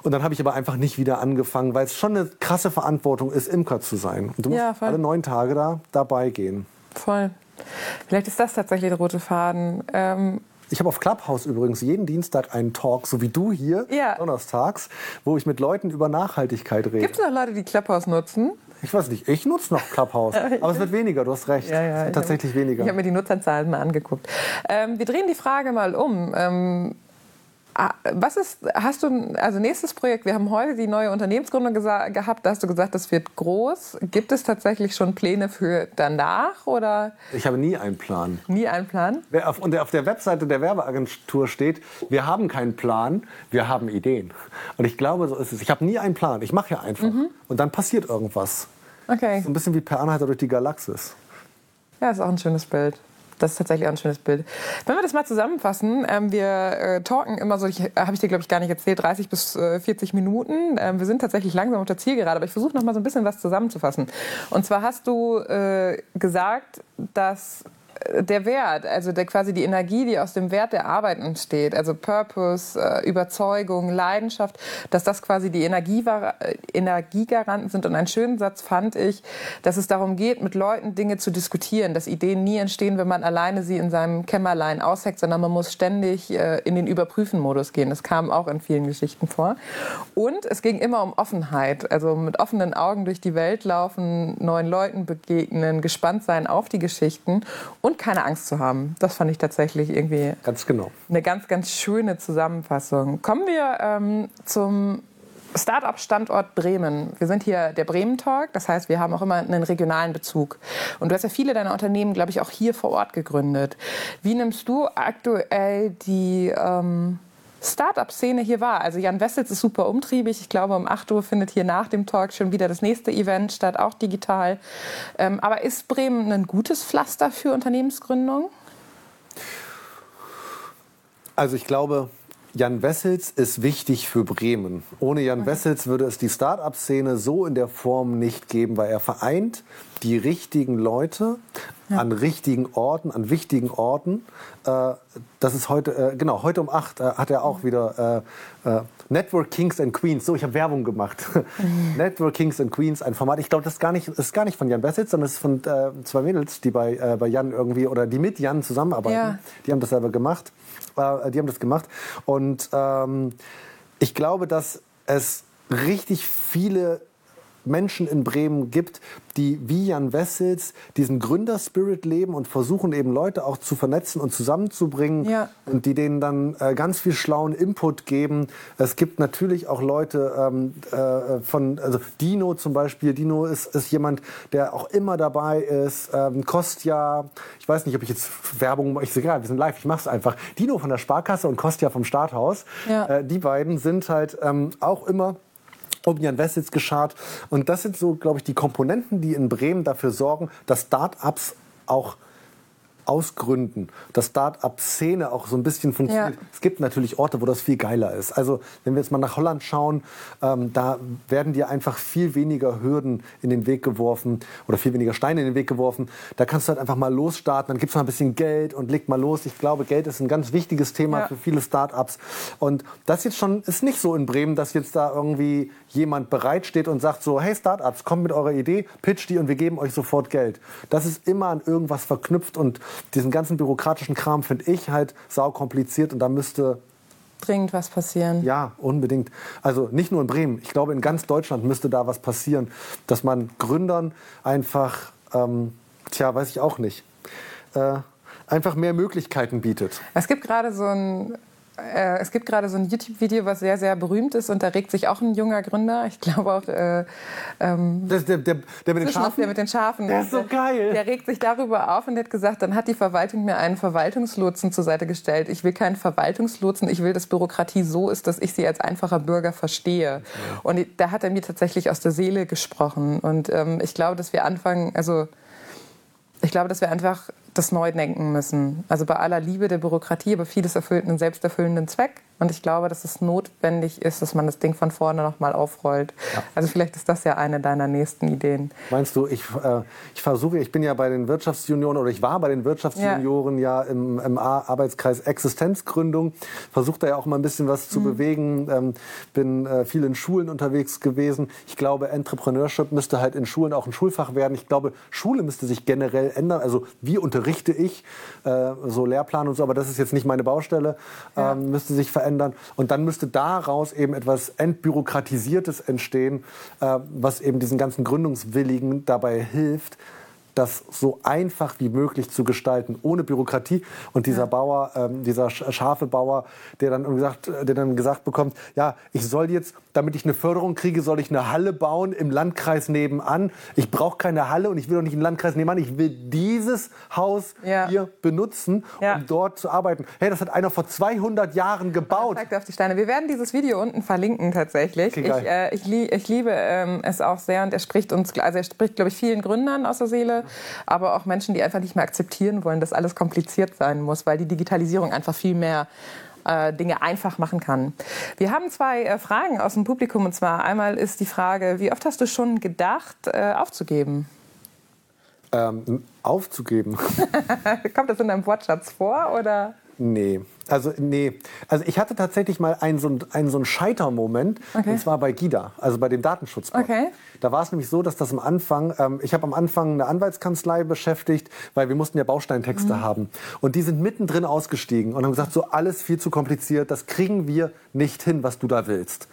und dann habe ich aber einfach nicht wieder angefangen, weil es schon eine krasse Verantwortung ist, Imker zu sein. Und du musst ja, alle neun Tage da dabei gehen. Voll. Vielleicht ist das tatsächlich der rote Faden. Ähm ich habe auf Clubhouse übrigens jeden Dienstag einen Talk, so wie du hier, ja. donnerstags, wo ich mit Leuten über Nachhaltigkeit rede. Gibt es noch Leute, die Clubhouse nutzen? Ich weiß nicht, ich nutze noch Clubhouse. aber es wird weniger, du hast recht. Ja, ja, tatsächlich hab, weniger. Ich habe mir die Nutzerzahlen mal angeguckt. Ähm, wir drehen die Frage mal um. Ähm, was ist, hast du, also nächstes Projekt, wir haben heute die neue Unternehmensgründung gehabt, da hast du gesagt, das wird groß. Gibt es tatsächlich schon Pläne für danach oder? Ich habe nie einen Plan. Nie einen Plan? Und auf der Webseite der Werbeagentur steht, wir haben keinen Plan, wir haben Ideen. Und ich glaube, so ist es. Ich habe nie einen Plan, ich mache ja einfach. Mhm. Und dann passiert irgendwas. Okay. So ein bisschen wie Per Anhalter durch die Galaxis. Ja, ist auch ein schönes Bild. Das ist tatsächlich auch ein schönes Bild. Wenn wir das mal zusammenfassen, ähm, wir äh, talken immer so, äh, habe ich dir glaube ich gar nicht erzählt, 30 bis äh, 40 Minuten. Ähm, wir sind tatsächlich langsam auf der Zielgerade, aber ich versuche noch mal so ein bisschen was zusammenzufassen. Und zwar hast du äh, gesagt, dass der Wert, also der, quasi die Energie, die aus dem Wert der Arbeit entsteht, also Purpose, äh, Überzeugung, Leidenschaft, dass das quasi die Energiegaranten sind. Und einen schönen Satz fand ich, dass es darum geht, mit Leuten Dinge zu diskutieren, dass Ideen nie entstehen, wenn man alleine sie in seinem Kämmerlein ausheckt, sondern man muss ständig äh, in den Überprüfen-Modus gehen. Das kam auch in vielen Geschichten vor. Und es ging immer um Offenheit, also mit offenen Augen durch die Welt laufen, neuen Leuten begegnen, gespannt sein auf die Geschichten und keine Angst zu haben. Das fand ich tatsächlich irgendwie ganz genau. eine ganz, ganz schöne Zusammenfassung. Kommen wir ähm, zum Startup-Standort Bremen. Wir sind hier der Bremen Talk, das heißt, wir haben auch immer einen regionalen Bezug. Und du hast ja viele deiner Unternehmen, glaube ich, auch hier vor Ort gegründet. Wie nimmst du aktuell die ähm, Startup-Szene hier war. Also Jan Wessels ist super umtriebig. Ich glaube, um 8 Uhr findet hier nach dem Talk schon wieder das nächste Event statt, auch digital. Ähm, aber ist Bremen ein gutes Pflaster für Unternehmensgründung? Also ich glaube, Jan Wessels ist wichtig für Bremen. Ohne Jan okay. Wessels würde es die Start-up-Szene so in der Form nicht geben, weil er vereint die richtigen Leute ja. an richtigen Orten, an wichtigen Orten. Äh, das ist heute, äh, genau, heute um 8 äh, hat er auch wieder äh, äh, Network Kings and Queens. So, ich habe Werbung gemacht. Network Kings and Queens, ein Format. Ich glaube, das ist gar, nicht, ist gar nicht von Jan Wessels, sondern es ist von äh, zwei Mädels, die bei, bei Jan irgendwie oder die mit Jan zusammenarbeiten. Ja. Die haben das selber gemacht. Die haben das gemacht. Und ähm, ich glaube, dass es richtig viele Menschen in Bremen gibt, die wie Jan Wessels diesen Gründerspirit leben und versuchen eben Leute auch zu vernetzen und zusammenzubringen ja. und die denen dann äh, ganz viel schlauen Input geben. Es gibt natürlich auch Leute ähm, äh, von, also Dino zum Beispiel. Dino ist, ist jemand, der auch immer dabei ist. Ähm, Kostja, ich weiß nicht, ob ich jetzt Werbung, ich sehe gerade, wir sind live, ich mach's einfach. Dino von der Sparkasse und Kostja vom Starthaus. Ja. Äh, die beiden sind halt ähm, auch immer Jan Wessels geschart. Und das sind so, glaube ich, die Komponenten, die in Bremen dafür sorgen, dass Start-ups auch ausgründen, dass Start-up-Szene auch so ein bisschen funktioniert. Ja. Es gibt natürlich Orte, wo das viel geiler ist. Also wenn wir jetzt mal nach Holland schauen, ähm, da werden dir einfach viel weniger Hürden in den Weg geworfen oder viel weniger Steine in den Weg geworfen. Da kannst du halt einfach mal losstarten, dann gibt's mal ein bisschen Geld und leg mal los. Ich glaube, Geld ist ein ganz wichtiges Thema ja. für viele Start-ups. Und das jetzt schon ist nicht so in Bremen, dass jetzt da irgendwie jemand bereitsteht und sagt so, hey Start-ups, kommt mit eurer Idee, pitch die und wir geben euch sofort Geld. Das ist immer an irgendwas verknüpft und diesen ganzen bürokratischen Kram finde ich halt saukompliziert und da müsste dringend was passieren. Ja, unbedingt. Also nicht nur in Bremen. Ich glaube, in ganz Deutschland müsste da was passieren, dass man Gründern einfach, ähm, tja, weiß ich auch nicht, äh, einfach mehr Möglichkeiten bietet. Es gibt gerade so ein äh, es gibt gerade so ein YouTube-Video, was sehr, sehr berühmt ist und da regt sich auch ein junger Gründer, ich glaube auch... Äh, ähm, der, der, der, der, mit den Schafen? Der mit den Schafen. Der ist so geil. Der regt sich darüber auf und hat gesagt, dann hat die Verwaltung mir einen Verwaltungslotsen zur Seite gestellt. Ich will keinen Verwaltungslotsen, ich will, dass Bürokratie so ist, dass ich sie als einfacher Bürger verstehe. Und da hat er mir tatsächlich aus der Seele gesprochen. Und ähm, ich glaube, dass wir anfangen, also ich glaube, dass wir einfach das neu denken müssen. Also bei aller Liebe der Bürokratie, aber vieles erfüllt einen selbsterfüllenden Zweck. Und ich glaube, dass es notwendig ist, dass man das Ding von vorne nochmal aufrollt. Ja. Also vielleicht ist das ja eine deiner nächsten Ideen. Meinst du, ich, äh, ich versuche, ich bin ja bei den Wirtschaftsjunioren oder ich war bei den Wirtschaftsjunioren ja, ja im, im Arbeitskreis Existenzgründung, versuche da ja auch mal ein bisschen was zu mhm. bewegen, ähm, bin äh, viel in Schulen unterwegs gewesen. Ich glaube, Entrepreneurship müsste halt in Schulen auch ein Schulfach werden. Ich glaube, Schule müsste sich generell ändern. Also wie unterrichte ich, äh, so Lehrplan und so, aber das ist jetzt nicht meine Baustelle, ja. ähm, müsste sich verändern verändern. Und dann müsste daraus eben etwas Entbürokratisiertes entstehen, äh, was eben diesen ganzen Gründungswilligen dabei hilft, das so einfach wie möglich zu gestalten, ohne Bürokratie. Und dieser ja. Bauer, ähm, dieser scharfe Bauer, der dann, gesagt, der dann gesagt bekommt, ja, ich soll jetzt, damit ich eine Förderung kriege, soll ich eine Halle bauen im Landkreis nebenan. Ich brauche keine Halle und ich will auch nicht im Landkreis nebenan. Ich will dieses Haus ja. hier benutzen, ja. um dort zu arbeiten. Hey, das hat einer vor 200 Jahren gebaut. Auf die Steine. Wir werden dieses Video unten verlinken tatsächlich. Okay, ich, äh, ich, lieb, ich, liebe ähm, es auch sehr und er spricht uns, also er spricht, glaube ich, vielen Gründern aus der Seele aber auch Menschen, die einfach nicht mehr akzeptieren wollen, dass alles kompliziert sein muss, weil die Digitalisierung einfach viel mehr äh, Dinge einfach machen kann. Wir haben zwei äh, Fragen aus dem Publikum und zwar einmal ist die Frage, wie oft hast du schon gedacht, äh, aufzugeben? Ähm, aufzugeben. Kommt das in deinem Wortschatz vor oder? Nee, also nee. Also ich hatte tatsächlich mal einen so einen, so einen Scheitermoment okay. und zwar bei GIDA, also bei dem Datenschutz. Okay. Da war es nämlich so, dass das am Anfang, ähm, ich habe am Anfang eine Anwaltskanzlei beschäftigt, weil wir mussten ja Bausteintexte mhm. haben und die sind mittendrin ausgestiegen und haben gesagt, so alles viel zu kompliziert, das kriegen wir nicht hin, was du da willst.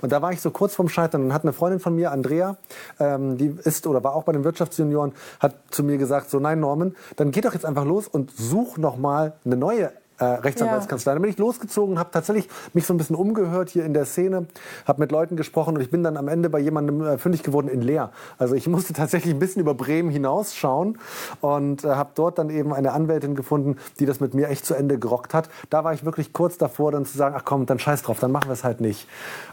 Und da war ich so kurz vorm Scheitern und hat eine Freundin von mir, Andrea, ähm, die ist oder war auch bei den Wirtschaftsjunioren, hat zu mir gesagt, so nein Norman, dann geh doch jetzt einfach los und such noch mal eine neue äh, Rechtsanwaltskanzlei. Ja. Dann bin ich losgezogen, habe tatsächlich mich so ein bisschen umgehört hier in der Szene, habe mit Leuten gesprochen und ich bin dann am Ende bei jemandem äh, fündig geworden in Leer. Also ich musste tatsächlich ein bisschen über Bremen hinausschauen und äh, habe dort dann eben eine Anwältin gefunden, die das mit mir echt zu Ende gerockt hat. Da war ich wirklich kurz davor, dann zu sagen, ach komm, dann scheiß drauf, dann machen wir es halt nicht.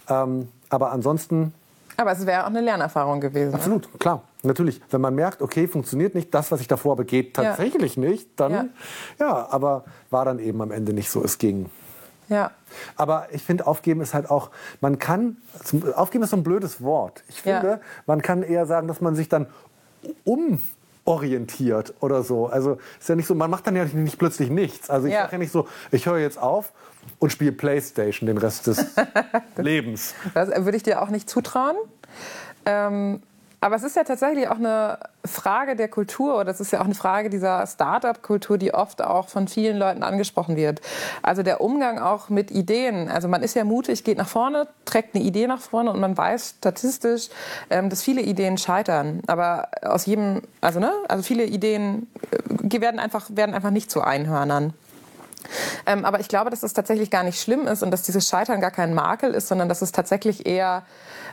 Ähm, aber ansonsten aber es wäre auch eine Lernerfahrung gewesen. Absolut, ne? klar. Natürlich. Wenn man merkt, okay, funktioniert nicht, das, was ich davor habe, geht tatsächlich ja. nicht, dann ja. ja, aber war dann eben am Ende nicht so, es ging. Ja. Aber ich finde, aufgeben ist halt auch, man kann, aufgeben ist so ein blödes Wort. Ich finde, ja. man kann eher sagen, dass man sich dann umorientiert oder so. Also ist ja nicht so, man macht dann ja nicht plötzlich nichts. Also ich ja. sage ja nicht so, ich höre jetzt auf und spiele Playstation den Rest des Lebens. Das würde ich dir auch nicht zutrauen. Ähm, Aber es ist ja tatsächlich auch eine Frage der Kultur oder es ist ja auch eine Frage dieser Start-up-Kultur, die oft auch von vielen Leuten angesprochen wird. Also der Umgang auch mit Ideen. Also man ist ja mutig, geht nach vorne, trägt eine Idee nach vorne und man weiß statistisch, ähm, dass viele Ideen scheitern. Aber aus jedem, also ne, also viele Ideen äh, werden einfach werden einfach nicht zu Einhörnern. Ähm, aber ich glaube, dass es tatsächlich gar nicht schlimm ist und dass dieses Scheitern gar kein Makel ist, sondern dass es tatsächlich eher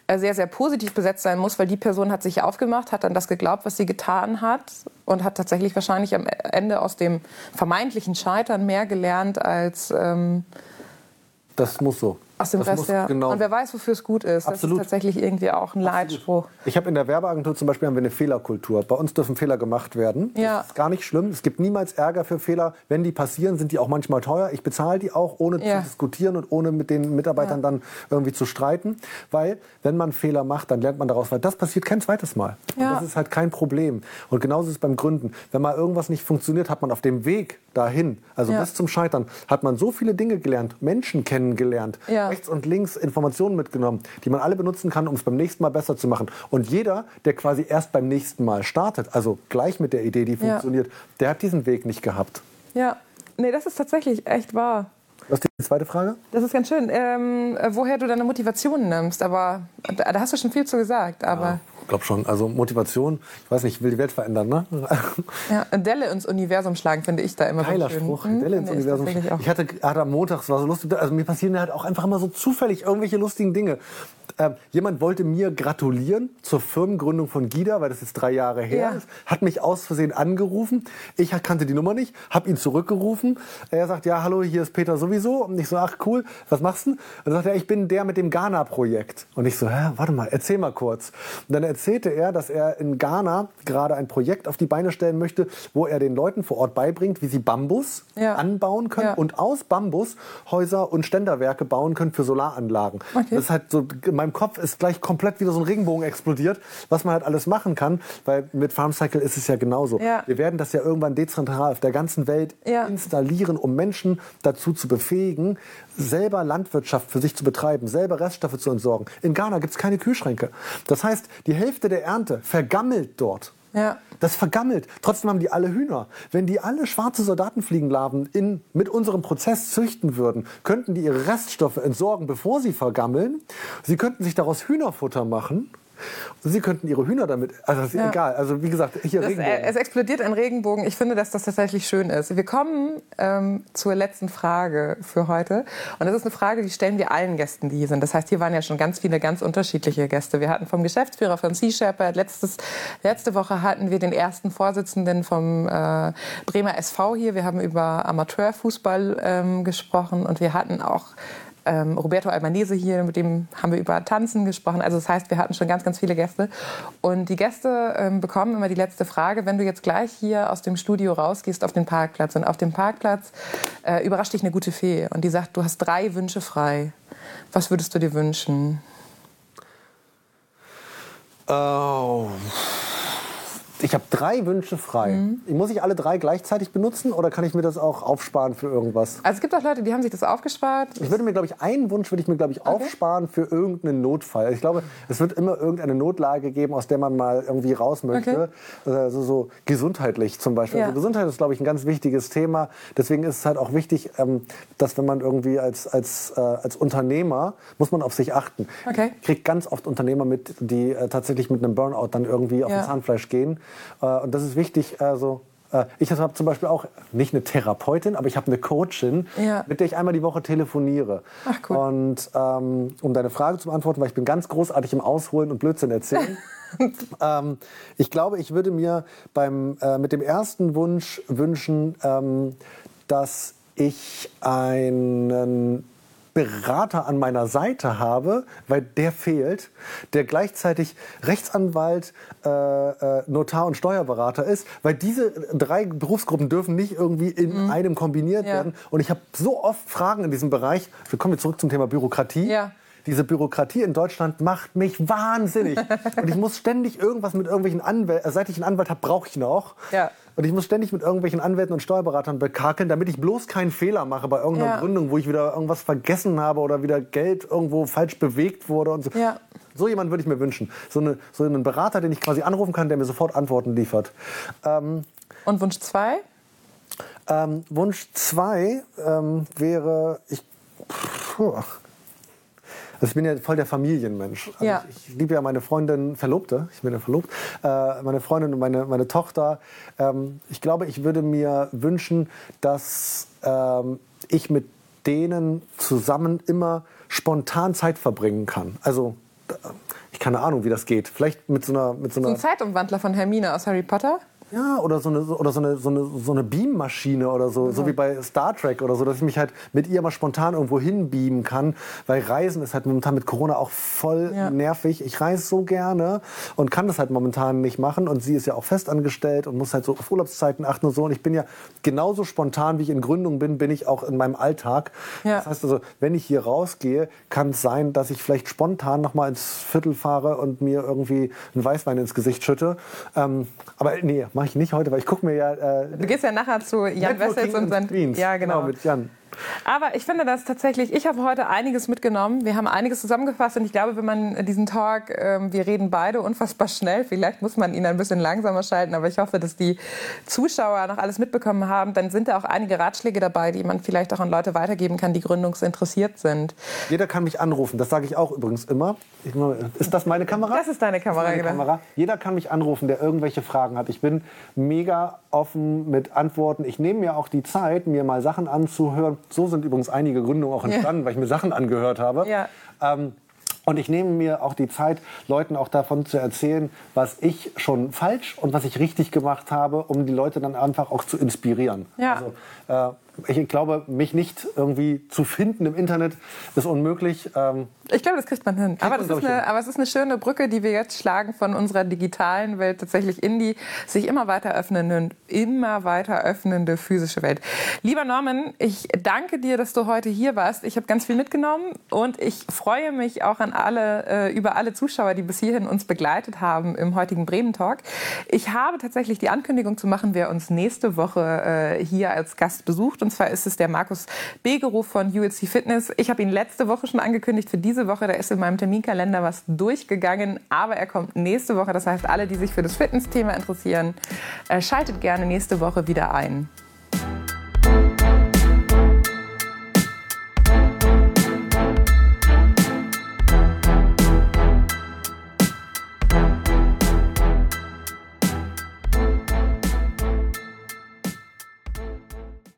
äh, sehr, sehr positiv besetzt sein muss, weil die Person hat sich aufgemacht, hat dann das geglaubt, was sie getan hat und hat tatsächlich wahrscheinlich am Ende aus dem vermeintlichen Scheitern mehr gelernt als. Ähm, das muss so. Aus dem das Rest, ja. Genau. Und wer weiß, wofür es gut ist. Absolut. Das ist tatsächlich irgendwie auch ein Leitspruch. Ich habe in der Werbeagentur zum Beispiel haben wir eine Fehlerkultur. Bei uns dürfen Fehler gemacht werden. Ja. Das ist gar nicht schlimm. Es gibt niemals Ärger für Fehler. Wenn die passieren, sind die auch manchmal teuer. Ich bezahle die auch, ohne ja. zu diskutieren und ohne mit den Mitarbeitern ja. dann irgendwie zu streiten. Weil, wenn man Fehler macht, dann lernt man daraus. Weil das passiert kein zweites Mal. Und das ist halt kein Problem. Und genauso ist es beim Gründen. Wenn mal irgendwas nicht funktioniert, hat man auf dem Weg dahin, also bis zum Scheitern, hat man so viele Dinge gelernt, Menschen kennengelernt, rechts und links in Informationen mitgenommen, die man alle benutzen kann, um es beim nächsten Mal besser zu machen. Und jeder, der quasi erst beim nächsten Mal startet, also gleich mit der Idee, die funktioniert, ja. der hat diesen Weg nicht gehabt. Ja, nee, das ist tatsächlich echt wahr. Was ist die zweite Frage? Das ist ganz schön. Ähm, woher du deine Motivation nimmst, aber da, da hast du schon viel zu gesagt. Aber ja glaube schon. Also Motivation, ich weiß nicht, ich will die Welt verändern, ne? Ja, Delle ins Universum schlagen finde ich da immer Geiler so schön. Spruch, Delle ins Universum schlagen. Ich hatte, hatte am Montag, es war so lustig, also mir passieren halt auch einfach immer so zufällig irgendwelche lustigen Dinge. Ähm, jemand wollte mir gratulieren zur Firmengründung von Gida, weil das jetzt drei Jahre her ja. ist, hat mich aus Versehen angerufen. Ich kannte die Nummer nicht, habe ihn zurückgerufen. Er sagt, ja, hallo, hier ist Peter sowieso. Und ich so, ach cool, was machst du? Und dann sagt er, ich bin der mit dem Ghana-Projekt. Und ich so, hä, warte mal, erzähl mal kurz. Und dann erzählte er, dass er in Ghana gerade ein Projekt auf die Beine stellen möchte, wo er den Leuten vor Ort beibringt, wie sie Bambus ja. anbauen können ja. und aus Bambus Häuser und Ständerwerke bauen können für Solaranlagen. Okay. Das ist halt so meinem Kopf ist gleich komplett wieder so ein Regenbogen explodiert, was man halt alles machen kann, weil mit Farmcycle ist es ja genauso. Ja. Wir werden das ja irgendwann dezentral auf der ganzen Welt ja. installieren, um Menschen dazu zu befähigen, selber Landwirtschaft für sich zu betreiben, selber Reststoffe zu entsorgen. In Ghana gibt es keine Kühlschränke. Das heißt, die Hälfte der Ernte vergammelt dort. Ja. Das vergammelt. Trotzdem haben die alle Hühner. Wenn die alle schwarze Soldatenfliegenlarven in, mit unserem Prozess züchten würden, könnten die ihre Reststoffe entsorgen, bevor sie vergammeln. Sie könnten sich daraus Hühnerfutter machen Sie könnten Ihre Hühner damit, also ist ja. egal. Also wie gesagt, hier das, Regenbogen. Es explodiert ein Regenbogen. Ich finde, dass das tatsächlich schön ist. Wir kommen ähm, zur letzten Frage für heute. Und das ist eine Frage, die stellen wir allen Gästen, die hier sind. Das heißt, hier waren ja schon ganz viele ganz unterschiedliche Gäste. Wir hatten vom Geschäftsführer von Sea Shepherd, letztes, letzte Woche hatten wir den ersten Vorsitzenden vom äh, Bremer SV hier. Wir haben über Amateurfußball ähm, gesprochen und wir hatten auch ähm, Roberto Albanese hier, mit dem haben wir über Tanzen gesprochen. Also das heißt, wir hatten schon ganz, ganz viele Gäste. Und die Gäste ähm, bekommen immer die letzte Frage, wenn du jetzt gleich hier aus dem Studio rausgehst auf den Parkplatz und auf dem Parkplatz äh, überrascht dich eine gute Fee und die sagt, du hast drei Wünsche frei. Was würdest du dir wünschen? Oh ich habe drei Wünsche frei. Mhm. Muss ich alle drei gleichzeitig benutzen oder kann ich mir das auch aufsparen für irgendwas? Also es gibt auch Leute, die haben sich das aufgespart. Ich würde mir, glaube ich, einen Wunsch würde ich mir, glaube ich, okay. aufsparen für irgendeinen Notfall. Ich glaube, es wird immer irgendeine Notlage geben, aus der man mal irgendwie raus möchte. Okay. Also so gesundheitlich zum Beispiel. Ja. Also Gesundheit ist, glaube ich, ein ganz wichtiges Thema. Deswegen ist es halt auch wichtig, ähm, dass wenn man irgendwie als, als, äh, als Unternehmer, muss man auf sich achten. Okay. Ich kriege ganz oft Unternehmer mit, die äh, tatsächlich mit einem Burnout dann irgendwie auf ja. Zahnfleisch gehen und das ist wichtig. Also, äh, ich habe zum Beispiel auch nicht eine Therapeutin, aber ich habe eine Coachin, ja. mit der ich einmal die Woche telefoniere. Ach, cool. Und ähm, um deine Frage zu beantworten, weil ich bin ganz großartig im Ausholen und Blödsinn erzählen. ähm, ich glaube, ich würde mir beim, äh, mit dem ersten Wunsch wünschen, ähm, dass ich einen Berater an meiner Seite habe, weil der fehlt, der gleichzeitig Rechtsanwalt, äh, äh, Notar und Steuerberater ist, weil diese drei Berufsgruppen dürfen nicht irgendwie in mhm. einem kombiniert ja. werden. Und ich habe so oft Fragen in diesem Bereich. Wir kommen jetzt zurück zum Thema Bürokratie. Ja diese Bürokratie in Deutschland macht mich wahnsinnig. und ich muss ständig irgendwas mit irgendwelchen Anwälten, äh, seit ich einen Anwalt habe, brauche ich noch. Ja. Und ich muss ständig mit irgendwelchen Anwälten und Steuerberatern bekakeln, damit ich bloß keinen Fehler mache bei irgendeiner ja. Gründung, wo ich wieder irgendwas vergessen habe oder wieder Geld irgendwo falsch bewegt wurde und so. Ja. So jemand würde ich mir wünschen. So, eine, so einen Berater, den ich quasi anrufen kann, der mir sofort Antworten liefert. Ähm, und Wunsch zwei? Ähm, Wunsch zwei ähm, wäre, ich, puh, also ich bin ja voll der Familienmensch. Also ja. Ich, ich, liebe ja meine Freundin, Verlobte, ich bin ja verlobt, äh, meine Freundin und meine, meine Tochter. Ähm, ich glaube, ich würde mir wünschen, dass ähm, ich mit denen zusammen immer spontan Zeit verbringen kann. Also ich keine Ahnung, wie das geht. Vielleicht mit so einer... Mit so, einer so ein Zeitumwandler von Hermine aus Harry Potter? Ja, oder so eine, oder so eine, so eine, so eine Beammaschine oder so, mhm. so wie bei Star Trek oder so, dass ich mich halt mit ihr mal spontan irgendwo hinbeamen kann, weil Reisen ist halt momentan mit Corona auch voll ja. nervig. Ich reise so gerne und kann das halt momentan nicht machen und sie ist ja auch festangestellt und muss halt so auf Urlaubszeiten achten und so und ich bin ja genauso spontan, wie ich in Gründung bin, bin ich auch in meinem Alltag. Ja. Das heißt also, wenn ich hier rausgehe, kann es sein, dass ich vielleicht spontan noch mal ins Viertel fahre und mir irgendwie einen Weißwein ins Gesicht schütte. Ähm, aber nee, mache ich nicht heute, weil ich gucke mir ja. Äh, du gehst ja nachher zu Jan Wessels und sein. Ja, genau. genau. mit Jan. Aber ich finde das tatsächlich, ich habe heute einiges mitgenommen. Wir haben einiges zusammengefasst und ich glaube, wenn man diesen Talk, ähm, wir reden beide unfassbar schnell, vielleicht muss man ihn ein bisschen langsamer schalten, aber ich hoffe, dass die Zuschauer noch alles mitbekommen haben, dann sind da auch einige Ratschläge dabei, die man vielleicht auch an Leute weitergeben kann, die gründungsinteressiert sind. Jeder kann mich anrufen, das sage ich auch übrigens immer. Ich, ist das meine Kamera? Das ist deine Kamera, meine genau. Kamera. Jeder kann mich anrufen, der irgendwelche Fragen hat. Ich bin mega offen mit Antworten. Ich nehme mir auch die Zeit, mir mal Sachen anzuhören. So sind übrigens einige Gründungen auch entstanden, ja. weil ich mir Sachen angehört habe. Ja. Ähm, und ich nehme mir auch die Zeit, Leuten auch davon zu erzählen, was ich schon falsch und was ich richtig gemacht habe, um die Leute dann einfach auch zu inspirieren. Ja. Also, äh, ich glaube, mich nicht irgendwie zu finden im Internet ist unmöglich. Ähm, ich glaube, das kriegt man hin. Aber, das ist eine, aber es ist eine schöne Brücke, die wir jetzt schlagen von unserer digitalen Welt tatsächlich in die sich immer weiter öffnende, immer weiter öffnende physische Welt. Lieber Norman, ich danke dir, dass du heute hier warst. Ich habe ganz viel mitgenommen und ich freue mich auch an alle, äh, über alle Zuschauer, die bis hierhin uns begleitet haben im heutigen Bremen Talk. Ich habe tatsächlich die Ankündigung zu machen, wer uns nächste Woche äh, hier als Gast besucht. Und zwar ist es der Markus Begerow von ULC Fitness. Ich habe ihn letzte Woche schon angekündigt für diese Woche. Da ist in meinem Terminkalender was durchgegangen. Aber er kommt nächste Woche. Das heißt, alle, die sich für das Fitness-Thema interessieren, äh, schaltet gerne nächste Woche wieder ein.